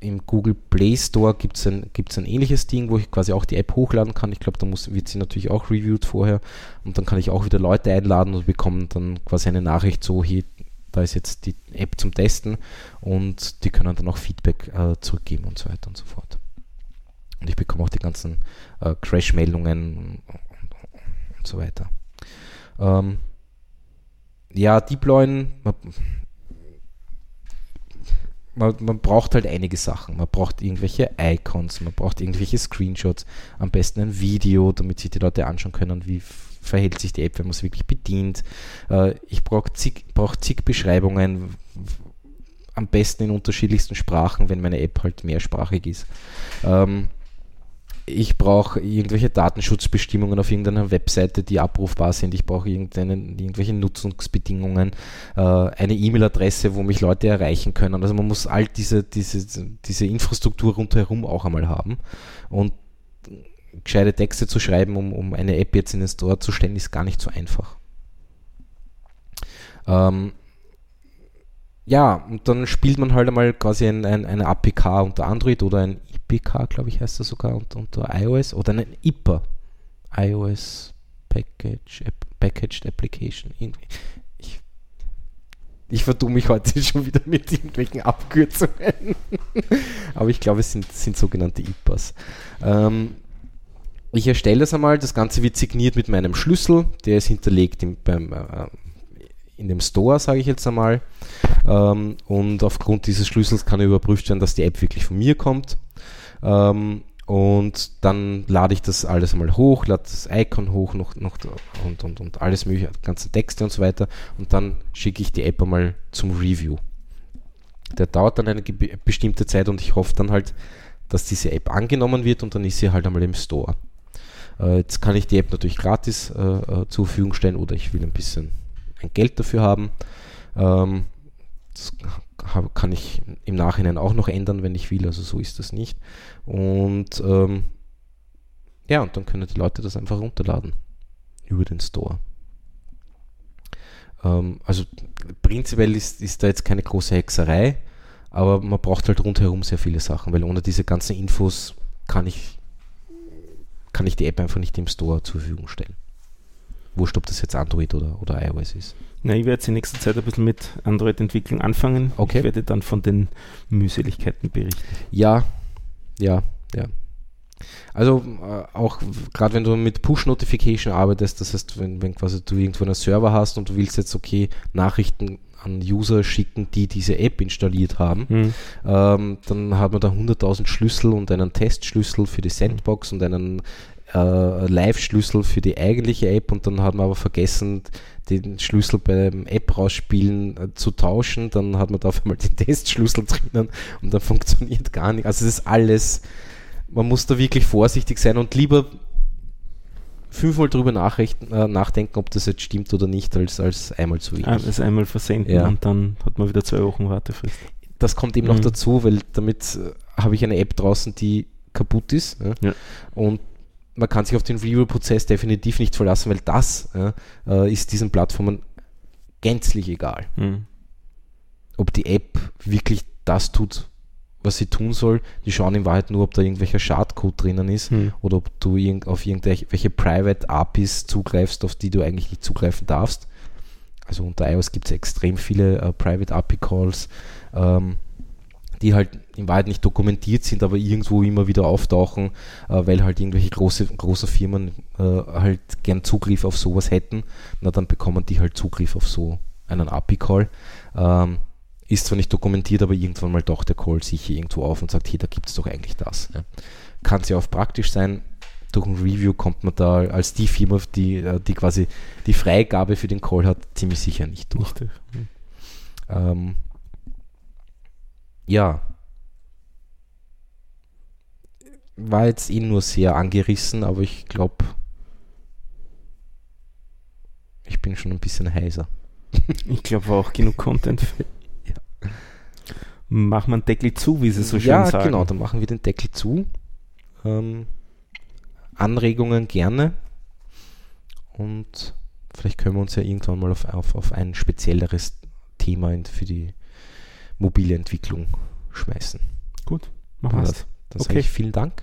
im Google Play Store gibt es ein, gibt's ein ähnliches Ding, wo ich quasi auch die App hochladen kann. Ich glaube, da muss, wird sie natürlich auch reviewed vorher. Und dann kann ich auch wieder Leute einladen und bekomme dann quasi eine Nachricht so, hier, da ist jetzt die App zum Testen und die können dann auch Feedback äh, zurückgeben und so weiter und so fort. Und ich bekomme auch die ganzen äh, Crash-Meldungen und, und, so weiter. Ähm, ja, Deployen, man, man braucht halt einige Sachen. Man braucht irgendwelche Icons, man braucht irgendwelche Screenshots, am besten ein Video, damit sich die Leute anschauen können, wie verhält sich die App, wenn man es wirklich bedient. Äh, ich brauche zig, brauch zig Beschreibungen, am besten in unterschiedlichsten Sprachen, wenn meine App halt mehrsprachig ist. Ähm, ich brauche irgendwelche Datenschutzbestimmungen auf irgendeiner Webseite, die abrufbar sind. Ich brauche irgendwelche Nutzungsbedingungen, äh, eine E-Mail-Adresse, wo mich Leute erreichen können. Also man muss all diese, diese, diese Infrastruktur rundherum auch einmal haben. Und gescheite Texte zu schreiben, um, um eine App jetzt in den Store zu stellen, ist gar nicht so einfach. Ähm, ja, und dann spielt man halt einmal quasi ein, ein, eine APK unter Android oder ein IPK, glaube ich, heißt das sogar, unter, unter iOS oder ein IPA. iOS Package, App, Packaged Application. Ich, ich vertue mich heute schon wieder mit irgendwelchen Abkürzungen. Aber ich glaube, es sind, sind sogenannte IPAs. Ähm, ich erstelle das einmal, das Ganze wird signiert mit meinem Schlüssel, der ist hinterlegt im, beim, äh, in dem Store, sage ich jetzt einmal. Ähm, und aufgrund dieses Schlüssels kann überprüft werden, dass die App wirklich von mir kommt. Ähm, und dann lade ich das alles einmal hoch, lade das Icon hoch noch, noch und, und, und alles mögliche, ganzen Texte und so weiter. Und dann schicke ich die App einmal zum Review. Der dauert dann eine bestimmte Zeit und ich hoffe dann halt, dass diese App angenommen wird und dann ist sie halt einmal im Store. Äh, jetzt kann ich die App natürlich gratis äh, äh, zur Verfügung stellen oder ich will ein bisschen ein Geld dafür haben. Ähm, das kann ich im Nachhinein auch noch ändern, wenn ich will, also so ist das nicht. Und ähm, ja, und dann können die Leute das einfach runterladen über den Store. Ähm, also prinzipiell ist, ist da jetzt keine große Hexerei, aber man braucht halt rundherum sehr viele Sachen, weil ohne diese ganzen Infos kann ich, kann ich die App einfach nicht im Store zur Verfügung stellen. Wurscht, ob das jetzt Android oder, oder iOS ist. Na, ich werde jetzt in nächster Zeit ein bisschen mit Android-Entwicklung anfangen. Okay. Ich werde dann von den Mühseligkeiten berichten. Ja, ja, ja. Also äh, auch gerade wenn du mit Push-Notification arbeitest, das heißt, wenn, wenn quasi du irgendwo einen Server hast und du willst jetzt okay Nachrichten an User schicken, die diese App installiert haben, mhm. ähm, dann hat man da 100.000 Schlüssel und einen Testschlüssel für die Sandbox und einen äh, Live-Schlüssel für die eigentliche App und dann hat man aber vergessen, den Schlüssel beim App rausspielen äh, zu tauschen. Dann hat man da auf einmal den Testschlüssel drinnen und dann funktioniert gar nicht. Also es ist alles, man muss da wirklich vorsichtig sein und lieber fünfmal drüber äh, nachdenken, ob das jetzt stimmt oder nicht, als, als einmal zu wenig. Also einmal versenden ja. und dann hat man wieder zwei Wochen Wartefrist. Das kommt eben mhm. noch dazu, weil damit äh, habe ich eine App draußen, die kaputt ist. Ja? Ja. Und man kann sich auf den Review-Prozess definitiv nicht verlassen, weil das ja, äh, ist diesen Plattformen gänzlich egal. Mhm. Ob die App wirklich das tut, was sie tun soll. Die schauen in Wahrheit nur, ob da irgendwelcher Schadcode drinnen ist mhm. oder ob du irg auf irgendwelche Private APIs zugreifst, auf die du eigentlich nicht zugreifen darfst. Also unter iOS gibt es extrem viele äh, Private API Calls. Ähm, die halt in Wahrheit nicht dokumentiert sind, aber irgendwo immer wieder auftauchen, äh, weil halt irgendwelche große, große Firmen äh, halt gern Zugriff auf sowas hätten. Na, dann bekommen die halt Zugriff auf so einen API-Call. Ähm, ist zwar nicht dokumentiert, aber irgendwann mal doch der Call sicher irgendwo auf und sagt, hey, da gibt es doch eigentlich das. Ja. Kann es ja auch praktisch sein. Durch ein Review kommt man da als die Firma, die, äh, die quasi die Freigabe für den Call hat, ziemlich sicher nicht durch. Nicht durch. Hm. Ähm, ja, war jetzt eh nur sehr angerissen, aber ich glaube, ich bin schon ein bisschen heiser. ich glaube auch genug Content. ja. Machen wir einen Deckel zu, wie sie so schön ja, sagen. Ja, genau, dann machen wir den Deckel zu. Ähm, Anregungen gerne. Und vielleicht können wir uns ja irgendwann mal auf, auf, auf ein spezielleres Thema für die mobile Entwicklung schmeißen. Gut, machen wir das. Dann okay. sage ich vielen Dank.